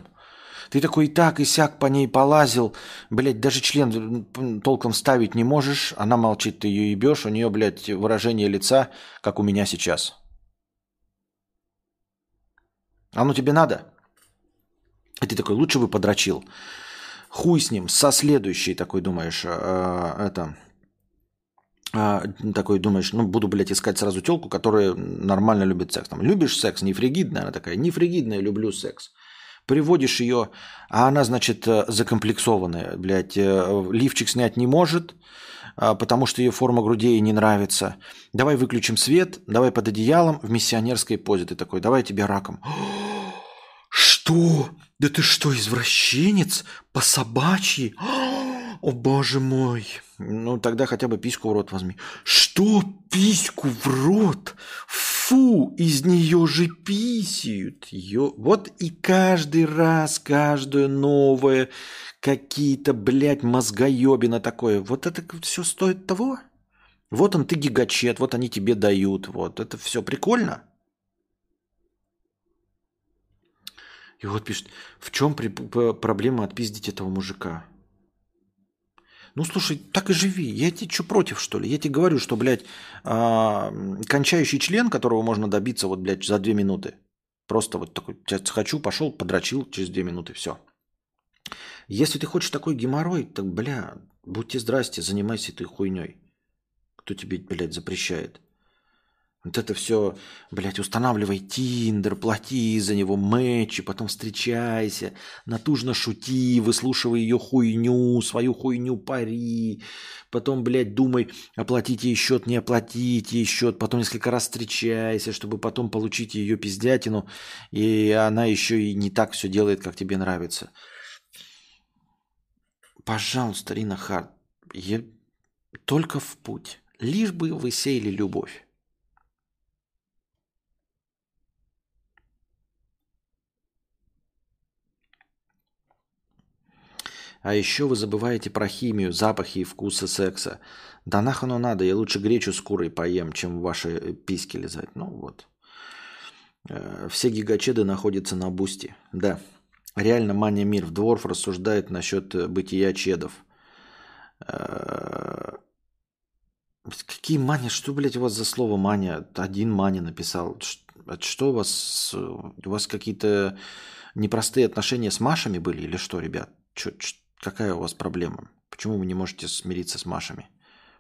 Ты такой и так, и сяк по ней полазил. Блядь, даже член толком ставить не можешь. Она молчит, ты ее ебешь. У нее, блядь, выражение лица, как у меня сейчас. Оно тебе надо? И ты такой, лучше бы подрочил. Хуй с ним, со следующей такой думаешь, э, это, э, такой думаешь, ну, буду, блядь, искать сразу телку, которая нормально любит секс. Там, любишь секс, не фригидная, она такая, не фригидная, люблю секс. Приводишь ее, а она, значит, э, закомплексованная, блядь, э, лифчик снять не может, потому что ее форма грудей ей не нравится. Давай выключим свет, давай под одеялом в миссионерской позе. Ты такой, давай тебе раком. Что? Да ты что, извращенец? По собачьи? О, боже мой. Ну, тогда хотя бы письку в рот возьми. Что письку в рот? Фу, из нее же писают. Ё... Вот и каждый раз, каждое новое, какие-то, блядь, мозгоебина такое. Вот это все стоит того? Вот он, ты гигачет, вот они тебе дают. Вот это все прикольно? И вот пишет, в чем проблема отпиздить этого мужика? Ну, слушай, так и живи. Я тебе что против, что ли? Я тебе говорю, что, блядь, а, кончающий член, которого можно добиться, вот, блядь, за две минуты. Просто вот такой, хочу, пошел, подрочил, через две минуты, все. Если ты хочешь такой геморрой, так, бля, будьте здрасте, занимайся этой хуйней. Кто тебе, блядь, запрещает? Вот это все, блядь, устанавливай Тиндер, плати за него мэчи, потом встречайся, натужно шути, выслушивай ее хуйню, свою хуйню пари, потом, блядь, думай, оплатить ей счет, не оплатить ей счет, потом несколько раз встречайся, чтобы потом получить ее пиздятину, и она еще и не так все делает, как тебе нравится. Пожалуйста, Рина Харт, я... только в путь, лишь бы вы сеяли любовь. А еще вы забываете про химию, запахи и вкусы секса. Да нахуй оно надо, я лучше гречу с курой поем, чем ваши э, письки лизать. Ну вот. Э, все гигачеды находятся на бусте. Да. Реально мания мир. В Дворф рассуждает насчет э, бытия чедов. Какие мания? Что, блядь, у вас за слово мания? Один мания написал. Что у вас? У вас какие-то непростые отношения с Машами были или что, ребят? Чё, какая у вас проблема? Почему вы не можете смириться с Машами?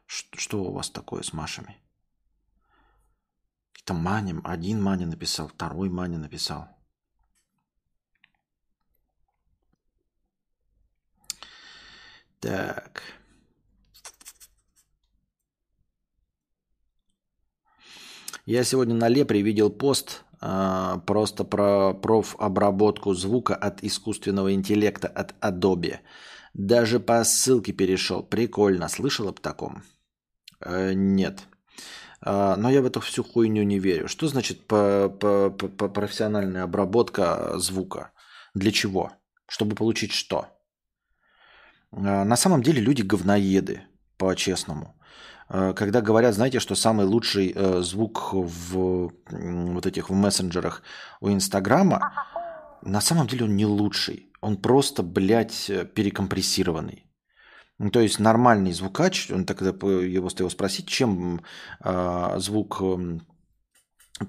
Что, у вас такое с Машами? Это Маня, один Маня написал, второй Маня написал. Так. Я сегодня на Лепре видел пост э, просто про профобработку звука от искусственного интеллекта от Adobe. Даже по ссылке перешел. Прикольно. Слышал об таком? Э, нет. Э, но я в эту всю хуйню не верю. Что значит по, по, по профессиональная обработка звука? Для чего? Чтобы получить что? Э, на самом деле люди говноеды, по-честному. Э, когда говорят, знаете, что самый лучший э, звук в вот этих в мессенджерах у Инстаграма, на самом деле он не лучший. Он просто, блядь, перекомпрессированный. Ну, то есть нормальный звукач, он тогда его его спросить, чем э, звук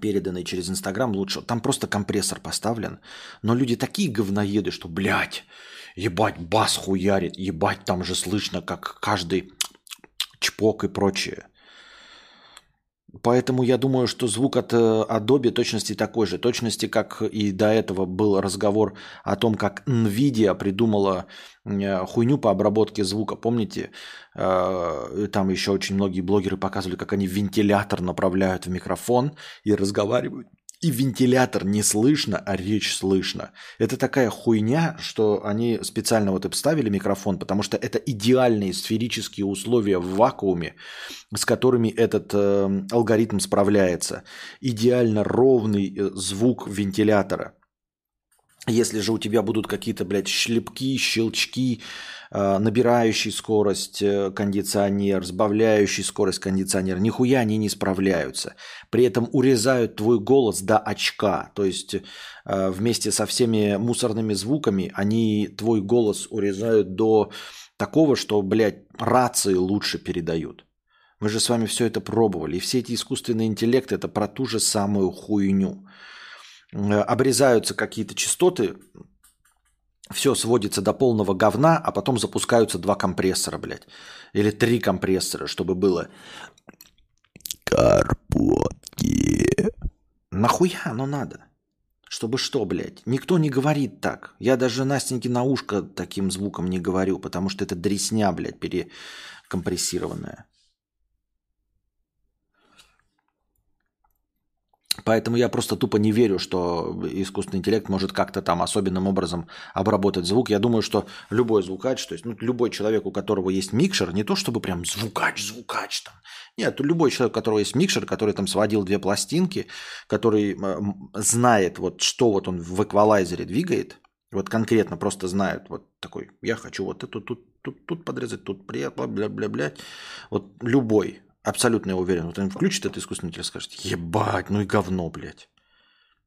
переданный через Инстаграм лучше. Там просто компрессор поставлен. Но люди такие говноеды, что, блядь, ебать, бас хуярит, ебать, там же слышно, как каждый чпок и прочее. Поэтому я думаю, что звук от э, Adobe точности такой же. Точности, как и до этого был разговор о том, как NVIDIA придумала э, хуйню по обработке звука. Помните, э, там еще очень многие блогеры показывали, как они вентилятор направляют в микрофон и разговаривают и вентилятор не слышно, а речь слышно. Это такая хуйня, что они специально вот и вставили микрофон, потому что это идеальные сферические условия в вакууме, с которыми этот э, алгоритм справляется. Идеально ровный э, звук вентилятора. Если же у тебя будут какие-то, блядь, шлепки, щелчки, э, набирающий скорость э, кондиционер, сбавляющий скорость кондиционер, нихуя они не справляются. При этом урезают твой голос до очка. То есть э, вместе со всеми мусорными звуками они твой голос урезают до такого, что, блядь, рации лучше передают. Мы же с вами все это пробовали. И все эти искусственные интеллекты это про ту же самую хуйню. Э, обрезаются какие-то частоты, все сводится до полного говна, а потом запускаются два компрессора, блядь. Или три компрессора, чтобы было... Карпотки. Нахуя оно надо? Чтобы что, блядь? Никто не говорит так. Я даже Настеньке на ушко таким звуком не говорю, потому что это дресня, блядь, перекомпрессированная. Поэтому я просто тупо не верю, что искусственный интеллект может как-то там особенным образом обработать звук. Я думаю, что любой звукач, то есть ну, любой человек, у которого есть микшер, не то чтобы прям звукач, звукач там. Нет, любой человек, у которого есть микшер, который там сводил две пластинки, который э, знает, вот что вот он в эквалайзере двигает, вот конкретно просто знает, вот такой, я хочу вот это тут, тут, тут подрезать, тут бля, бля, бля, бля. Вот любой, Абсолютно я уверен. Вот он включит это искусственный интеллект скажет, ебать, ну и говно, блядь.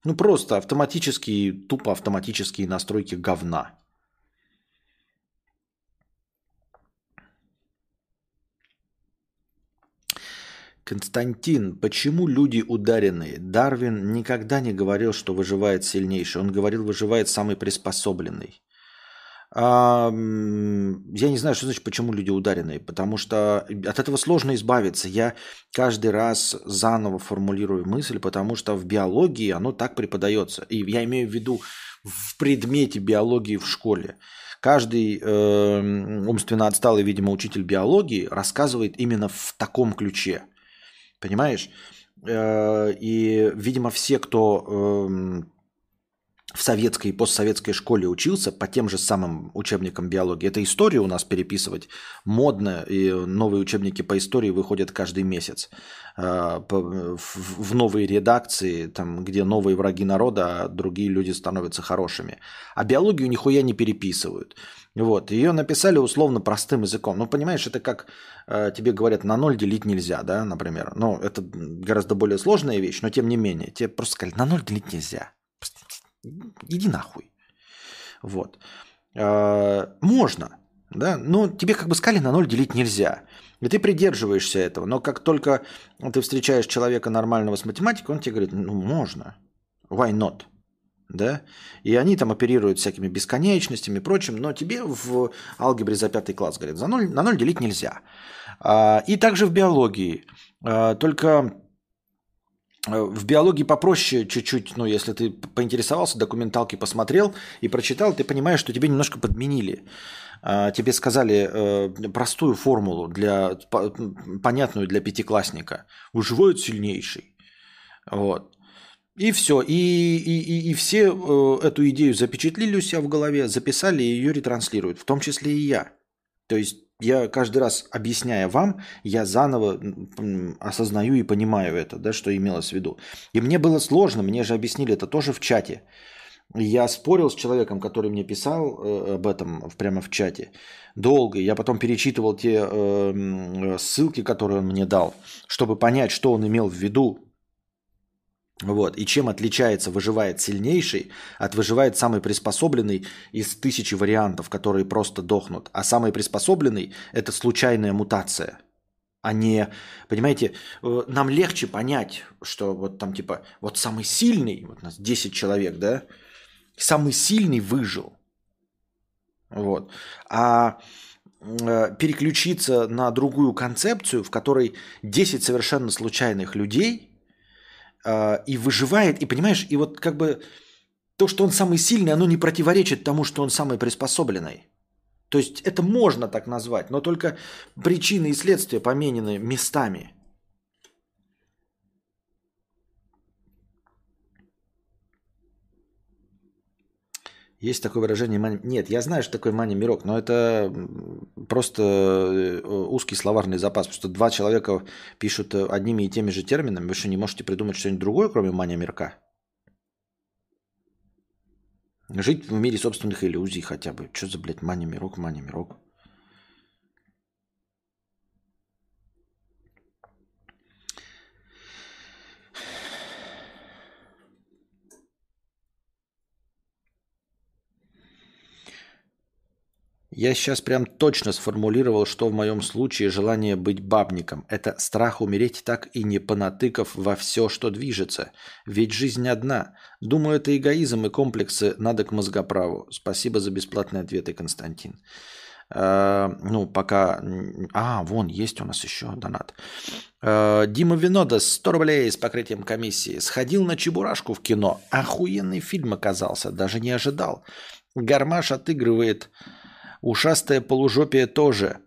Ну просто автоматические, тупо автоматические настройки говна. Константин, почему люди ударенные? Дарвин никогда не говорил, что выживает сильнейший. Он говорил, выживает самый приспособленный. Я не знаю, что значит, почему люди ударенные, потому что от этого сложно избавиться. Я каждый раз заново формулирую мысль, потому что в биологии оно так преподается. И я имею в виду в предмете биологии в школе. Каждый э, умственно отсталый, видимо, учитель биологии рассказывает именно в таком ключе. Понимаешь? Э, и, видимо, все, кто... Э, в советской и постсоветской школе учился по тем же самым учебникам биологии. Это историю у нас переписывать модно, и новые учебники по истории выходят каждый месяц э, в новые редакции, там, где новые враги народа, а другие люди становятся хорошими. А биологию нихуя не переписывают. Вот. Ее написали условно простым языком. Ну, понимаешь, это как э, тебе говорят, на ноль делить нельзя, да, например. Ну, это гораздо более сложная вещь, но тем не менее. Тебе просто сказали, на ноль делить нельзя. Иди нахуй. Вот. А, можно, да, но тебе как бы сказали на ноль делить нельзя. И ты придерживаешься этого. Но как только ты встречаешь человека нормального с математикой, он тебе говорит, ну можно. Why not? Да? И они там оперируют всякими бесконечностями и прочим, но тебе в алгебре за пятый класс говорят, за ноль, на ноль делить нельзя. А, и также в биологии. А, только в биологии попроще чуть-чуть, ну, если ты поинтересовался, документалки посмотрел и прочитал, ты понимаешь, что тебе немножко подменили. А, тебе сказали э, простую формулу, для, понятную для пятиклассника. Выживает сильнейший. Вот. И все. И, и, и, и все э, эту идею запечатлили у себя в голове, записали и ее ретранслируют, в том числе и я. То есть я каждый раз, объясняя вам, я заново осознаю и понимаю это, да, что имелось в виду. И мне было сложно, мне же объяснили это тоже в чате. Я спорил с человеком, который мне писал э, об этом прямо в чате долго. Я потом перечитывал те э, ссылки, которые он мне дал, чтобы понять, что он имел в виду вот. И чем отличается выживает сильнейший от выживает самый приспособленный из тысячи вариантов, которые просто дохнут. А самый приспособленный – это случайная мутация. А не, понимаете, э, нам легче понять, что вот там типа, вот самый сильный, вот у нас 10 человек, да, самый сильный выжил. Вот. А э, переключиться на другую концепцию, в которой 10 совершенно случайных людей – и выживает, и понимаешь, и вот как бы то, что он самый сильный, оно не противоречит тому, что он самый приспособленный. То есть это можно так назвать, но только причины и следствия поменены местами – Есть такое выражение мани... Нет, я знаю, что такое мани мирок, но это просто э, узкий словарный запас. Потому что два человека пишут э, одними и теми же терминами. Вы что, не можете придумать что-нибудь другое, кроме мани мирка? Жить в мире собственных иллюзий хотя бы. Что за, блядь, мани мирок, Я сейчас прям точно сформулировал, что в моем случае желание быть бабником. Это страх умереть так и не понатыкав во все, что движется. Ведь жизнь одна. Думаю, это эгоизм и комплексы надо к мозгоправу. Спасибо за бесплатные ответы, Константин. Uh, ну, пока... А, вон, есть у нас еще донат. Uh, Дима Винодас, 100 рублей с покрытием комиссии. Сходил на Чебурашку в кино. Охуенный фильм оказался, даже не ожидал. Гармаш отыгрывает Ушастое полужопие тоже.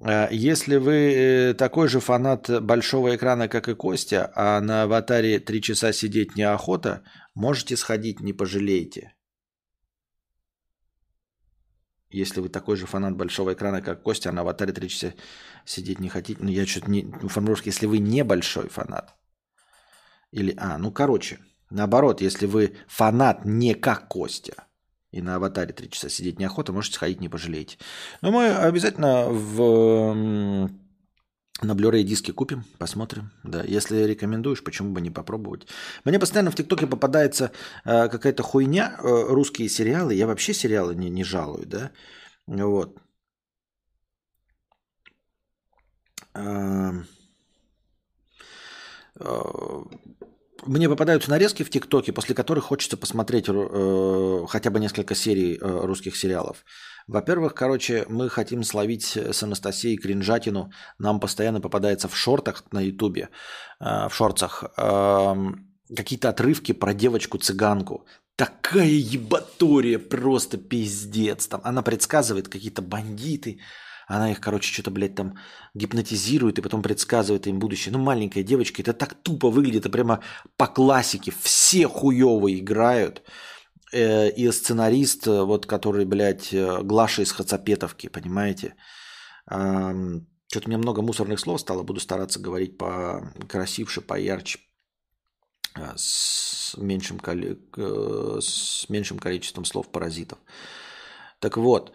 Э, если вы э, такой же фанат большого экрана, как и Костя, а на аватаре три часа сидеть неохота, можете сходить, не пожалеете. Если вы такой же фанат большого экрана, как Костя, а на аватаре три часа сидеть не хотите, ну я что-то не... Формулировка, если вы не большой фанат. Или, а, ну короче, наоборот, если вы фанат не как Костя – и на аватаре три часа сидеть неохота, можете сходить, не пожалеете. Но мы обязательно в, на Blu-ray диске купим, посмотрим. Да, если рекомендуешь, почему бы не попробовать. Мне постоянно в ТикТоке попадается э, какая-то хуйня, э, русские сериалы. Я вообще сериалы не, не жалую, да. Вот. Э, э, мне попадаются нарезки в ТикТоке, после которых хочется посмотреть э, хотя бы несколько серий э, русских сериалов. Во-первых, короче, мы хотим словить с Анастасией кринжатину. Нам постоянно попадается в шортах на Ютубе, э, в шорцах, э, какие-то отрывки про девочку-цыганку. Такая ебатория, просто пиздец. Там она предсказывает какие-то бандиты, она их, короче, что-то, блядь, там гипнотизирует и потом предсказывает им будущее. Ну, маленькая девочка, это так тупо выглядит, это прямо по классике. Все хуево играют. э, и сценарист, э, вот который, блядь, э, Глаша из Хацапетовки, понимаете? Что-то у меня много мусорных слов стало, буду стараться говорить по красивше, поярче, с меньшим, с меньшим количеством слов-паразитов. Так вот,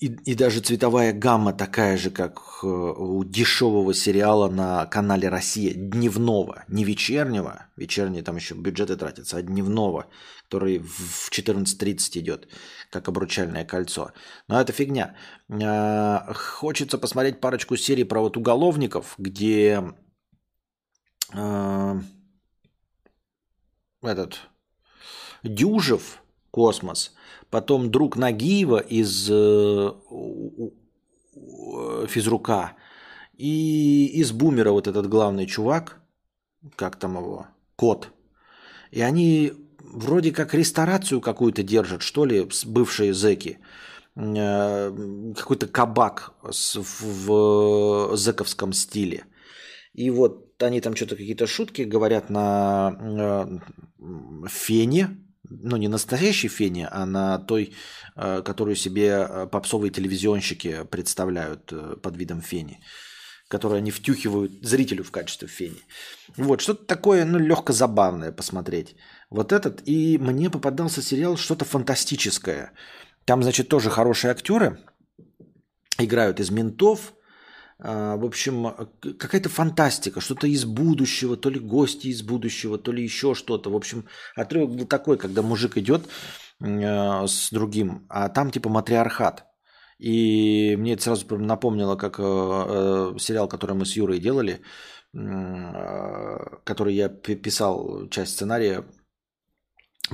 и, и даже цветовая гамма такая же, как э, у дешевого сериала на канале Россия, дневного, не вечернего, вечерний там еще бюджеты тратятся, а дневного, который в 14.30 идет, как обручальное кольцо. Но это фигня. А, хочется посмотреть парочку серий про вот уголовников, где этот Дюжев, космос – потом друг Нагиева из э, физрука и из Бумера вот этот главный чувак, как там его, Кот. И они вроде как ресторацию какую-то держат, что ли, бывшие зэки. Э, какой-то кабак в зэковском стиле. И вот они там что-то какие-то шутки говорят на э, фене, ну не настоящей фене, а на той, э, которую себе э, попсовые телевизионщики представляют э, под видом фени, которую они втюхивают зрителю в качестве фени. Вот, что-то такое, ну, легко забавное посмотреть. Вот этот, и мне попадался сериал что-то фантастическое. Там, значит, тоже хорошие актеры играют из ментов, в общем, какая-то фантастика, что-то из будущего, то ли гости из будущего, то ли еще что-то. В общем, отрывок был такой, когда мужик идет а, с другим, а там типа матриархат. И мне это сразу напомнило, как э, э, сериал, который мы с Юрой делали, который я писал, часть сценария,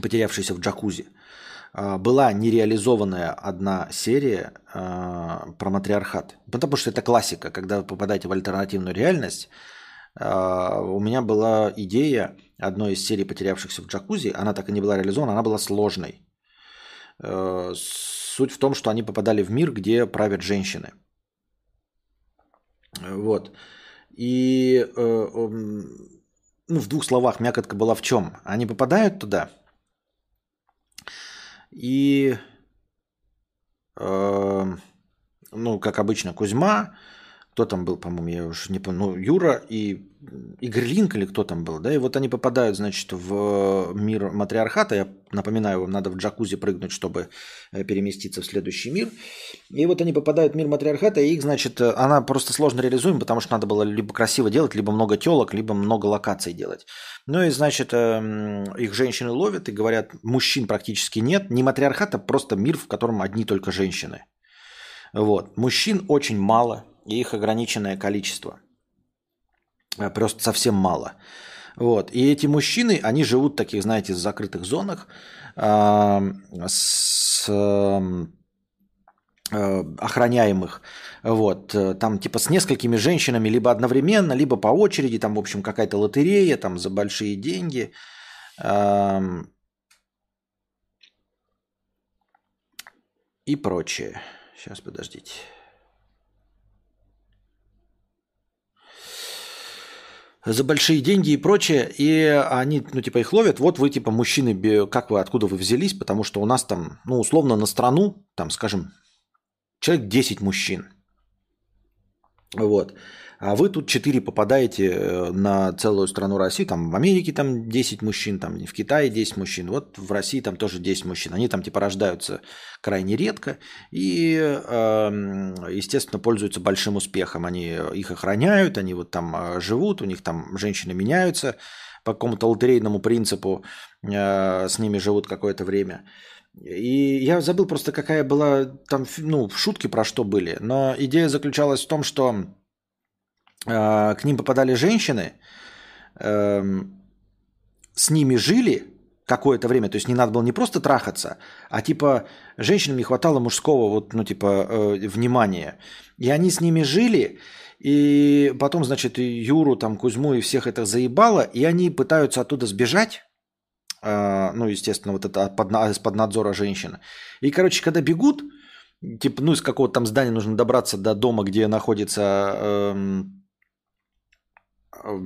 потерявшийся в джакузи. А, была нереализованная одна серия э, про матриархат. Потому что это классика, когда вы попадаете в альтернативную реальность. Э, у меня была идея одной из серий «Потерявшихся в джакузи». Она так и не была реализована, она была сложной. Э, суть в том, что они попадали в мир, где правят женщины. Вот. И э, ну, в двух словах мякотка была в чем? Они попадают туда – и, э, ну, как обычно, Кузьма, кто там был, по-моему, я уже не помню, ну, Юра и Игорь Линк или кто там был, да, и вот они попадают, значит, в мир матриархата, я напоминаю вам, надо в джакузи прыгнуть, чтобы э, переместиться в следующий мир, и вот они попадают в мир матриархата, и их, значит, она просто сложно реализуема, потому что надо было либо красиво делать, либо много телок, либо много локаций делать. Ну и, значит, эм, их женщины ловят и говорят, мужчин практически нет, не матриархата, просто мир, в котором одни только женщины. Вот. Мужчин очень мало, и их ограниченное количество. Э, просто совсем мало. Вот. И эти мужчины, они живут в таких, знаете, закрытых зонах э, с э, охраняемых. Вот. Там типа с несколькими женщинами либо одновременно, либо по очереди. Там, в общем, какая-то лотерея там за большие деньги. Э, и прочее. Сейчас, подождите. За большие деньги и прочее, и они, ну, типа, их ловят, вот вы, типа, мужчины, как вы, откуда вы взялись, потому что у нас там, ну, условно, на страну, там, скажем, человек 10 мужчин. Вот. А вы тут 4 попадаете э, на целую страну России, там в Америке там 10 мужчин, там в Китае 10 мужчин, вот в России там тоже 10 мужчин. Они там типа рождаются крайне редко и, эм, естественно, пользуются большим успехом. Они их охраняют, они вот там э, живут, у них там женщины меняются по какому-то лотерейному принципу, э, с ними живут какое-то время. И я забыл просто, какая была там, ну, шутки про что были. Но идея заключалась в том, что э, к ним попадали женщины, э, с ними жили какое-то время, то есть не надо было не просто трахаться, а типа женщинам не хватало мужского вот, ну, типа, э, внимания. И они с ними жили, и потом, значит, Юру, там, Кузьму и всех это заебало, и они пытаются оттуда сбежать, э, ну, естественно, вот это под, из-под надзора женщины. И, короче, когда бегут, типа, ну, из какого-то там здания нужно добраться до дома, где находится... Э,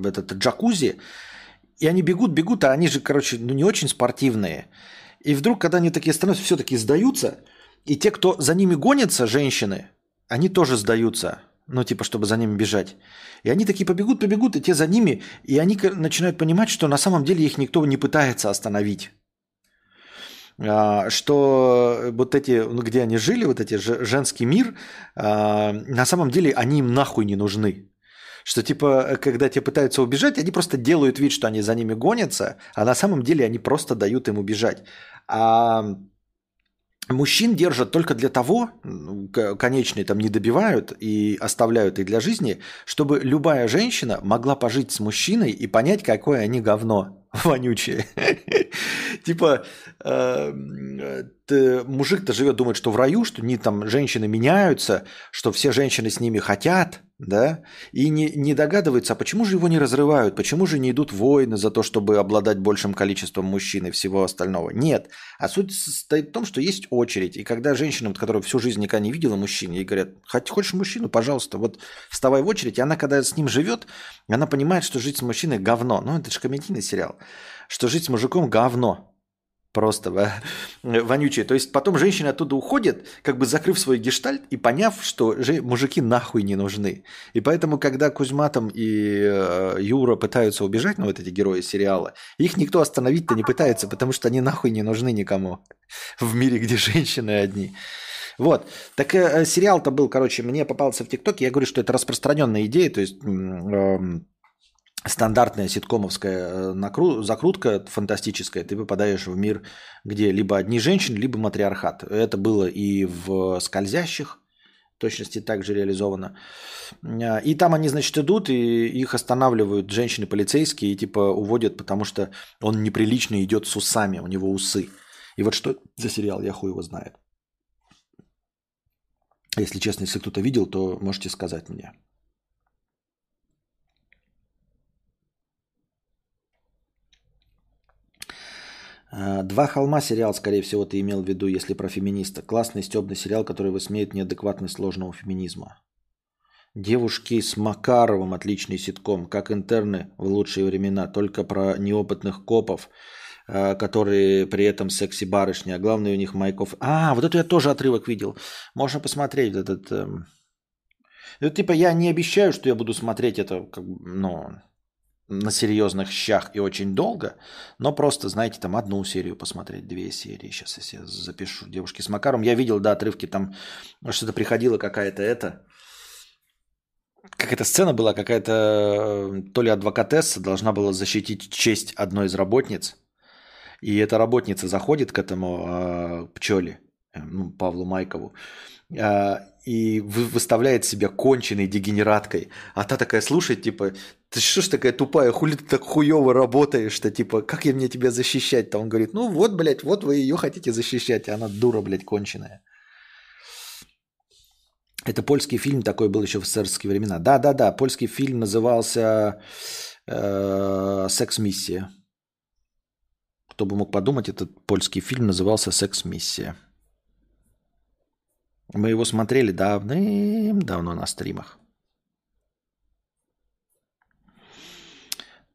этот джакузи, И они бегут, бегут, а они же, короче, ну не очень спортивные. И вдруг, когда они такие становятся, все-таки сдаются, и те, кто за ними гонятся, женщины, они тоже сдаются. Ну, типа, чтобы за ними бежать. И они такие побегут, побегут, и те за ними, и они начинают понимать, что на самом деле их никто не пытается остановить. А, что вот эти, где они жили, вот эти женский мир, а, на самом деле они им нахуй не нужны. Что типа, когда те пытаются убежать, они просто делают вид, что они за ними гонятся, а на самом деле они просто дают им убежать. А мужчин держат только для того, конечные там не добивают и оставляют их для жизни, чтобы любая женщина могла пожить с мужчиной и понять, какое они говно вонючее. Типа, э, мужик-то живет, думает, что в раю, что не там женщины меняются, что все женщины с ними хотят, да, и не, не догадывается, а почему же его не разрывают, почему же не идут войны за то, чтобы обладать большим количеством мужчин и всего остального. Нет. А суть состоит в том, что есть очередь, и когда женщина, которая всю жизнь никогда не видела мужчин, ей говорят, хочешь мужчину, пожалуйста, вот вставай в очередь, и она, когда с ним живет, она понимает, что жить с мужчиной говно. Ну, это же комедийный сериал. Что жить с мужиком говно. Просто вонючие. То есть потом женщина оттуда уходит, как бы закрыв свой гештальт и поняв, что мужики нахуй не нужны. И поэтому, когда Кузьма там и э, Юра пытаются убежать, ну вот эти герои сериала, их никто остановить-то не пытается, потому что они нахуй не нужны никому в мире, где женщины одни. Вот. Так э, сериал-то был, короче, мне попался в ТикТоке. Я говорю, что это распространенная идея, то есть э, стандартная ситкомовская э, закрутка фантастическая, ты попадаешь в мир, где либо одни женщины, либо матриархат. Это было и в «Скользящих», точности также реализовано. А, и там они, значит, идут, и их останавливают женщины-полицейские и типа уводят, потому что он неприлично идет с усами, у него усы. И вот что за сериал, я хуй его знает. Если честно, если кто-то видел, то можете сказать мне. «Два холма» сериал, скорее всего, ты имел в виду, если про феминиста. Классный стебный сериал, который высмеет неадекватность сложного феминизма. «Девушки с Макаровым» – отличный ситком, как интерны в лучшие времена, только про неопытных копов, а, которые при этом секси-барышни, а главное у них Майков. А, вот это я тоже отрывок видел. Можно посмотреть этот... Эм... Это, типа я не обещаю, что я буду смотреть это, как, ну, на серьезных щах и очень долго, но просто, знаете, там одну серию посмотреть, две серии. Сейчас я себе запишу. Девушки с Макаром. Я видел, да, отрывки там, что-то приходила какая-то это, какая-то сцена была, какая-то то ли адвокатесса должна была защитить честь одной из работниц. И эта работница заходит к этому э, пчеле, э, ну, Павлу Майкову, э, и выставляет себя конченной дегенераткой. А та такая слушает, типа, ты что ж такая тупая, хули ты так хуево работаешь-то, типа, как я мне тебя защищать-то? Он говорит, ну вот, блядь, вот вы ее хотите защищать, а она дура, блядь, конченая. Это польский фильм такой был еще в царские времена. Да-да-да, польский фильм назывался э, «Секс-миссия». Кто бы мог подумать, этот польский фильм назывался «Секс-миссия». Мы его смотрели давным-давно на стримах.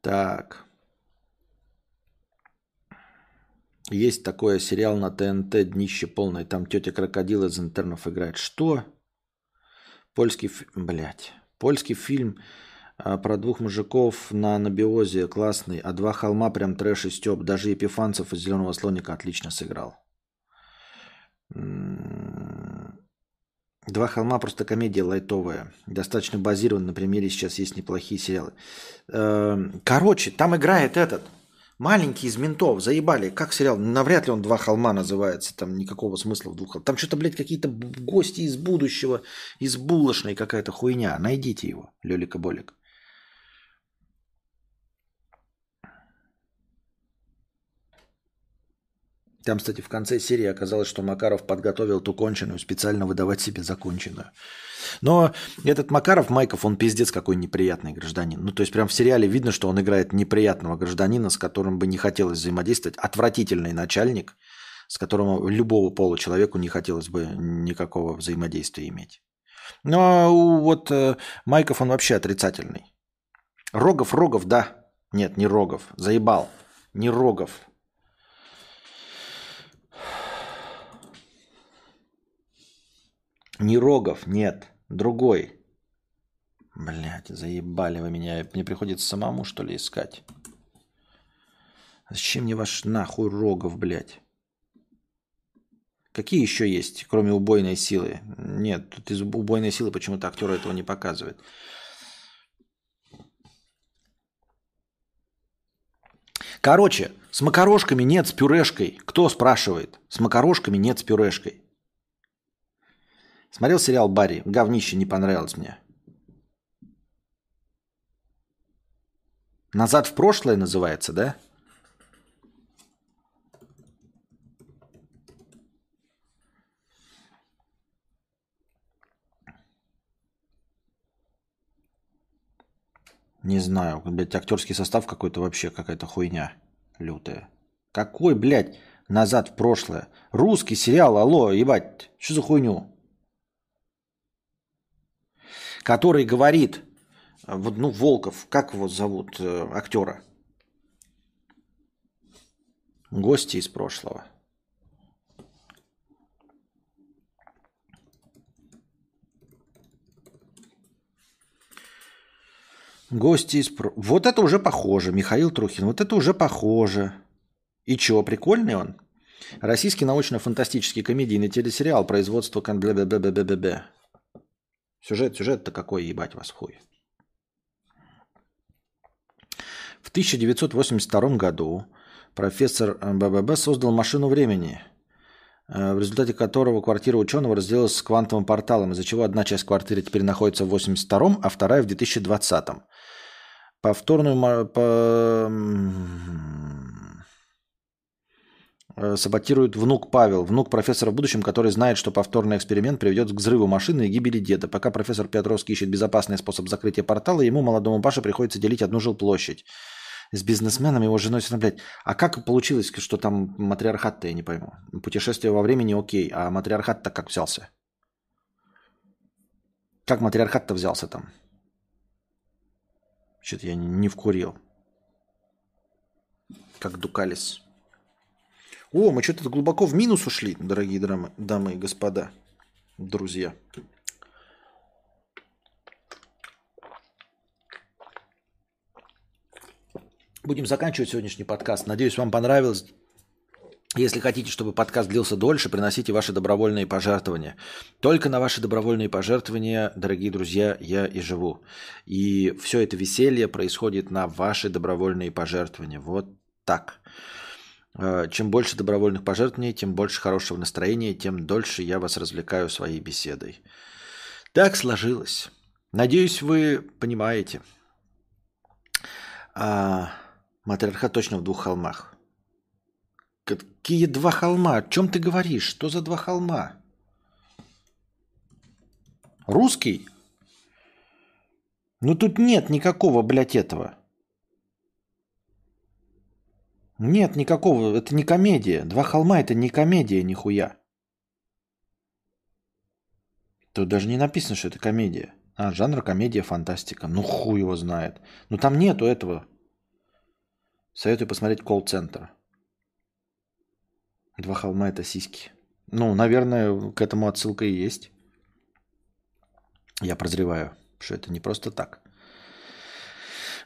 Так. Есть такой сериал на ТНТ «Днище полное». Там тетя крокодил из интернов играет. Что? Польский... Блять. Польский фильм а, про двух мужиков на анабиозе классный, а два холма прям трэш и стёб. Даже Епифанцев из «Зеленого слоника» отлично сыграл. Два холма просто комедия лайтовая. Достаточно базирован на примере сейчас есть неплохие сериалы. Эм, короче, там играет этот. Маленький из ментов, заебали. Как сериал? Навряд ли он «Два холма» называется. Там никакого смысла в двух холмах. Там что-то, блядь, какие-то гости из будущего, из булочной какая-то хуйня. Найдите его, Лёлика Болик. Там, кстати, в конце серии оказалось, что Макаров подготовил ту конченую, специально выдавать себе законченную. Но этот Макаров, Майков, он пиздец какой неприятный гражданин. Ну, то есть прям в сериале видно, что он играет неприятного гражданина, с которым бы не хотелось взаимодействовать. Отвратительный начальник, с которым любого пола человеку не хотелось бы никакого взаимодействия иметь. Но вот э, Майков, он вообще отрицательный. Рогов, Рогов, да, Нет, не Рогов. Заебал. Не Рогов. Не Рогов, нет. Другой. Блять, заебали вы меня. Мне приходится самому, что ли, искать. Зачем мне ваш нахуй Рогов, блядь? Какие еще есть, кроме убойной силы? Нет, тут из убойной силы почему-то актер этого не показывает. Короче, с макарошками нет с пюрешкой. Кто спрашивает? С макарошками нет с пюрешкой. Смотрел сериал Барри. Говнище не понравилось мне. Назад в прошлое называется, да? Не знаю, блядь, актерский состав какой-то вообще какая-то хуйня лютая. Какой, блядь, назад в прошлое? Русский сериал, алло, ебать, что за хуйню? Который говорит, вот, ну, Волков, как его зовут, э, актера? Гости из прошлого. Гости из... Вот это уже похоже. Михаил Трухин. Вот это уже похоже. И чё, прикольный он? Российский научно-фантастический комедийный телесериал производства... бля бля бля Сюжет, сюжет-то какой, ебать вас в хуй. В 1982 году профессор БББ создал машину времени, э, в результате которого квартира ученого разделилась с квантовым порталом, из-за чего одна часть квартиры теперь находится в 82 а вторая в 2020 -м. Повторную по... Э, саботирует внук Павел, внук профессора в будущем, который знает, что повторный эксперимент приведет к взрыву машины и гибели деда. Пока профессор Петровский ищет безопасный способ закрытия портала, ему, молодому Паше, приходится делить одну жилплощадь. С бизнесменом, его женой, блядь. А как получилось, что там матриархат-то, я не пойму. Путешествие во времени окей, а матриархат-то как взялся? Как матриархат-то взялся там? Что-то я не вкурил. Как Дукалис. О, мы что-то глубоко в минус ушли, дорогие дамы, дамы и господа, друзья. Будем заканчивать сегодняшний подкаст. Надеюсь, вам понравилось. Если хотите, чтобы подкаст длился дольше, приносите ваши добровольные пожертвования. Только на ваши добровольные пожертвования, дорогие друзья, я и живу. И все это веселье происходит на ваши добровольные пожертвования. Вот так. Э, чем больше добровольных пожертвований, тем больше хорошего настроения, тем дольше я вас развлекаю своей беседой. Так сложилось. Надеюсь, вы понимаете. А, матриархат точно в двух холмах. Какие два холма? О чем ты говоришь? Что за два холма? Русский? Ну тут нет никакого, блядь, этого. Нет никакого, это не комедия. Два холма это не комедия, нихуя. Тут даже не написано, что это комедия. А, жанр комедия, фантастика. Ну хуй его знает. Ну там нету этого. Советую посмотреть колл-центр. Два холма это сиськи. Ну, наверное, к этому отсылка и есть. Я прозреваю, что это не просто так.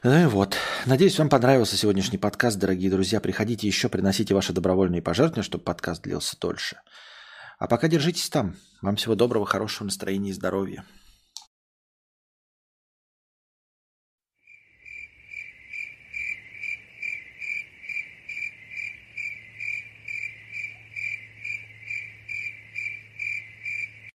Ну и вот. Надеюсь, вам понравился сегодняшний подкаст, дорогие друзья. Приходите еще, приносите ваши добровольные пожертвования, чтобы подкаст длился дольше. А пока держитесь там. Вам всего доброго, хорошего настроения и здоровья.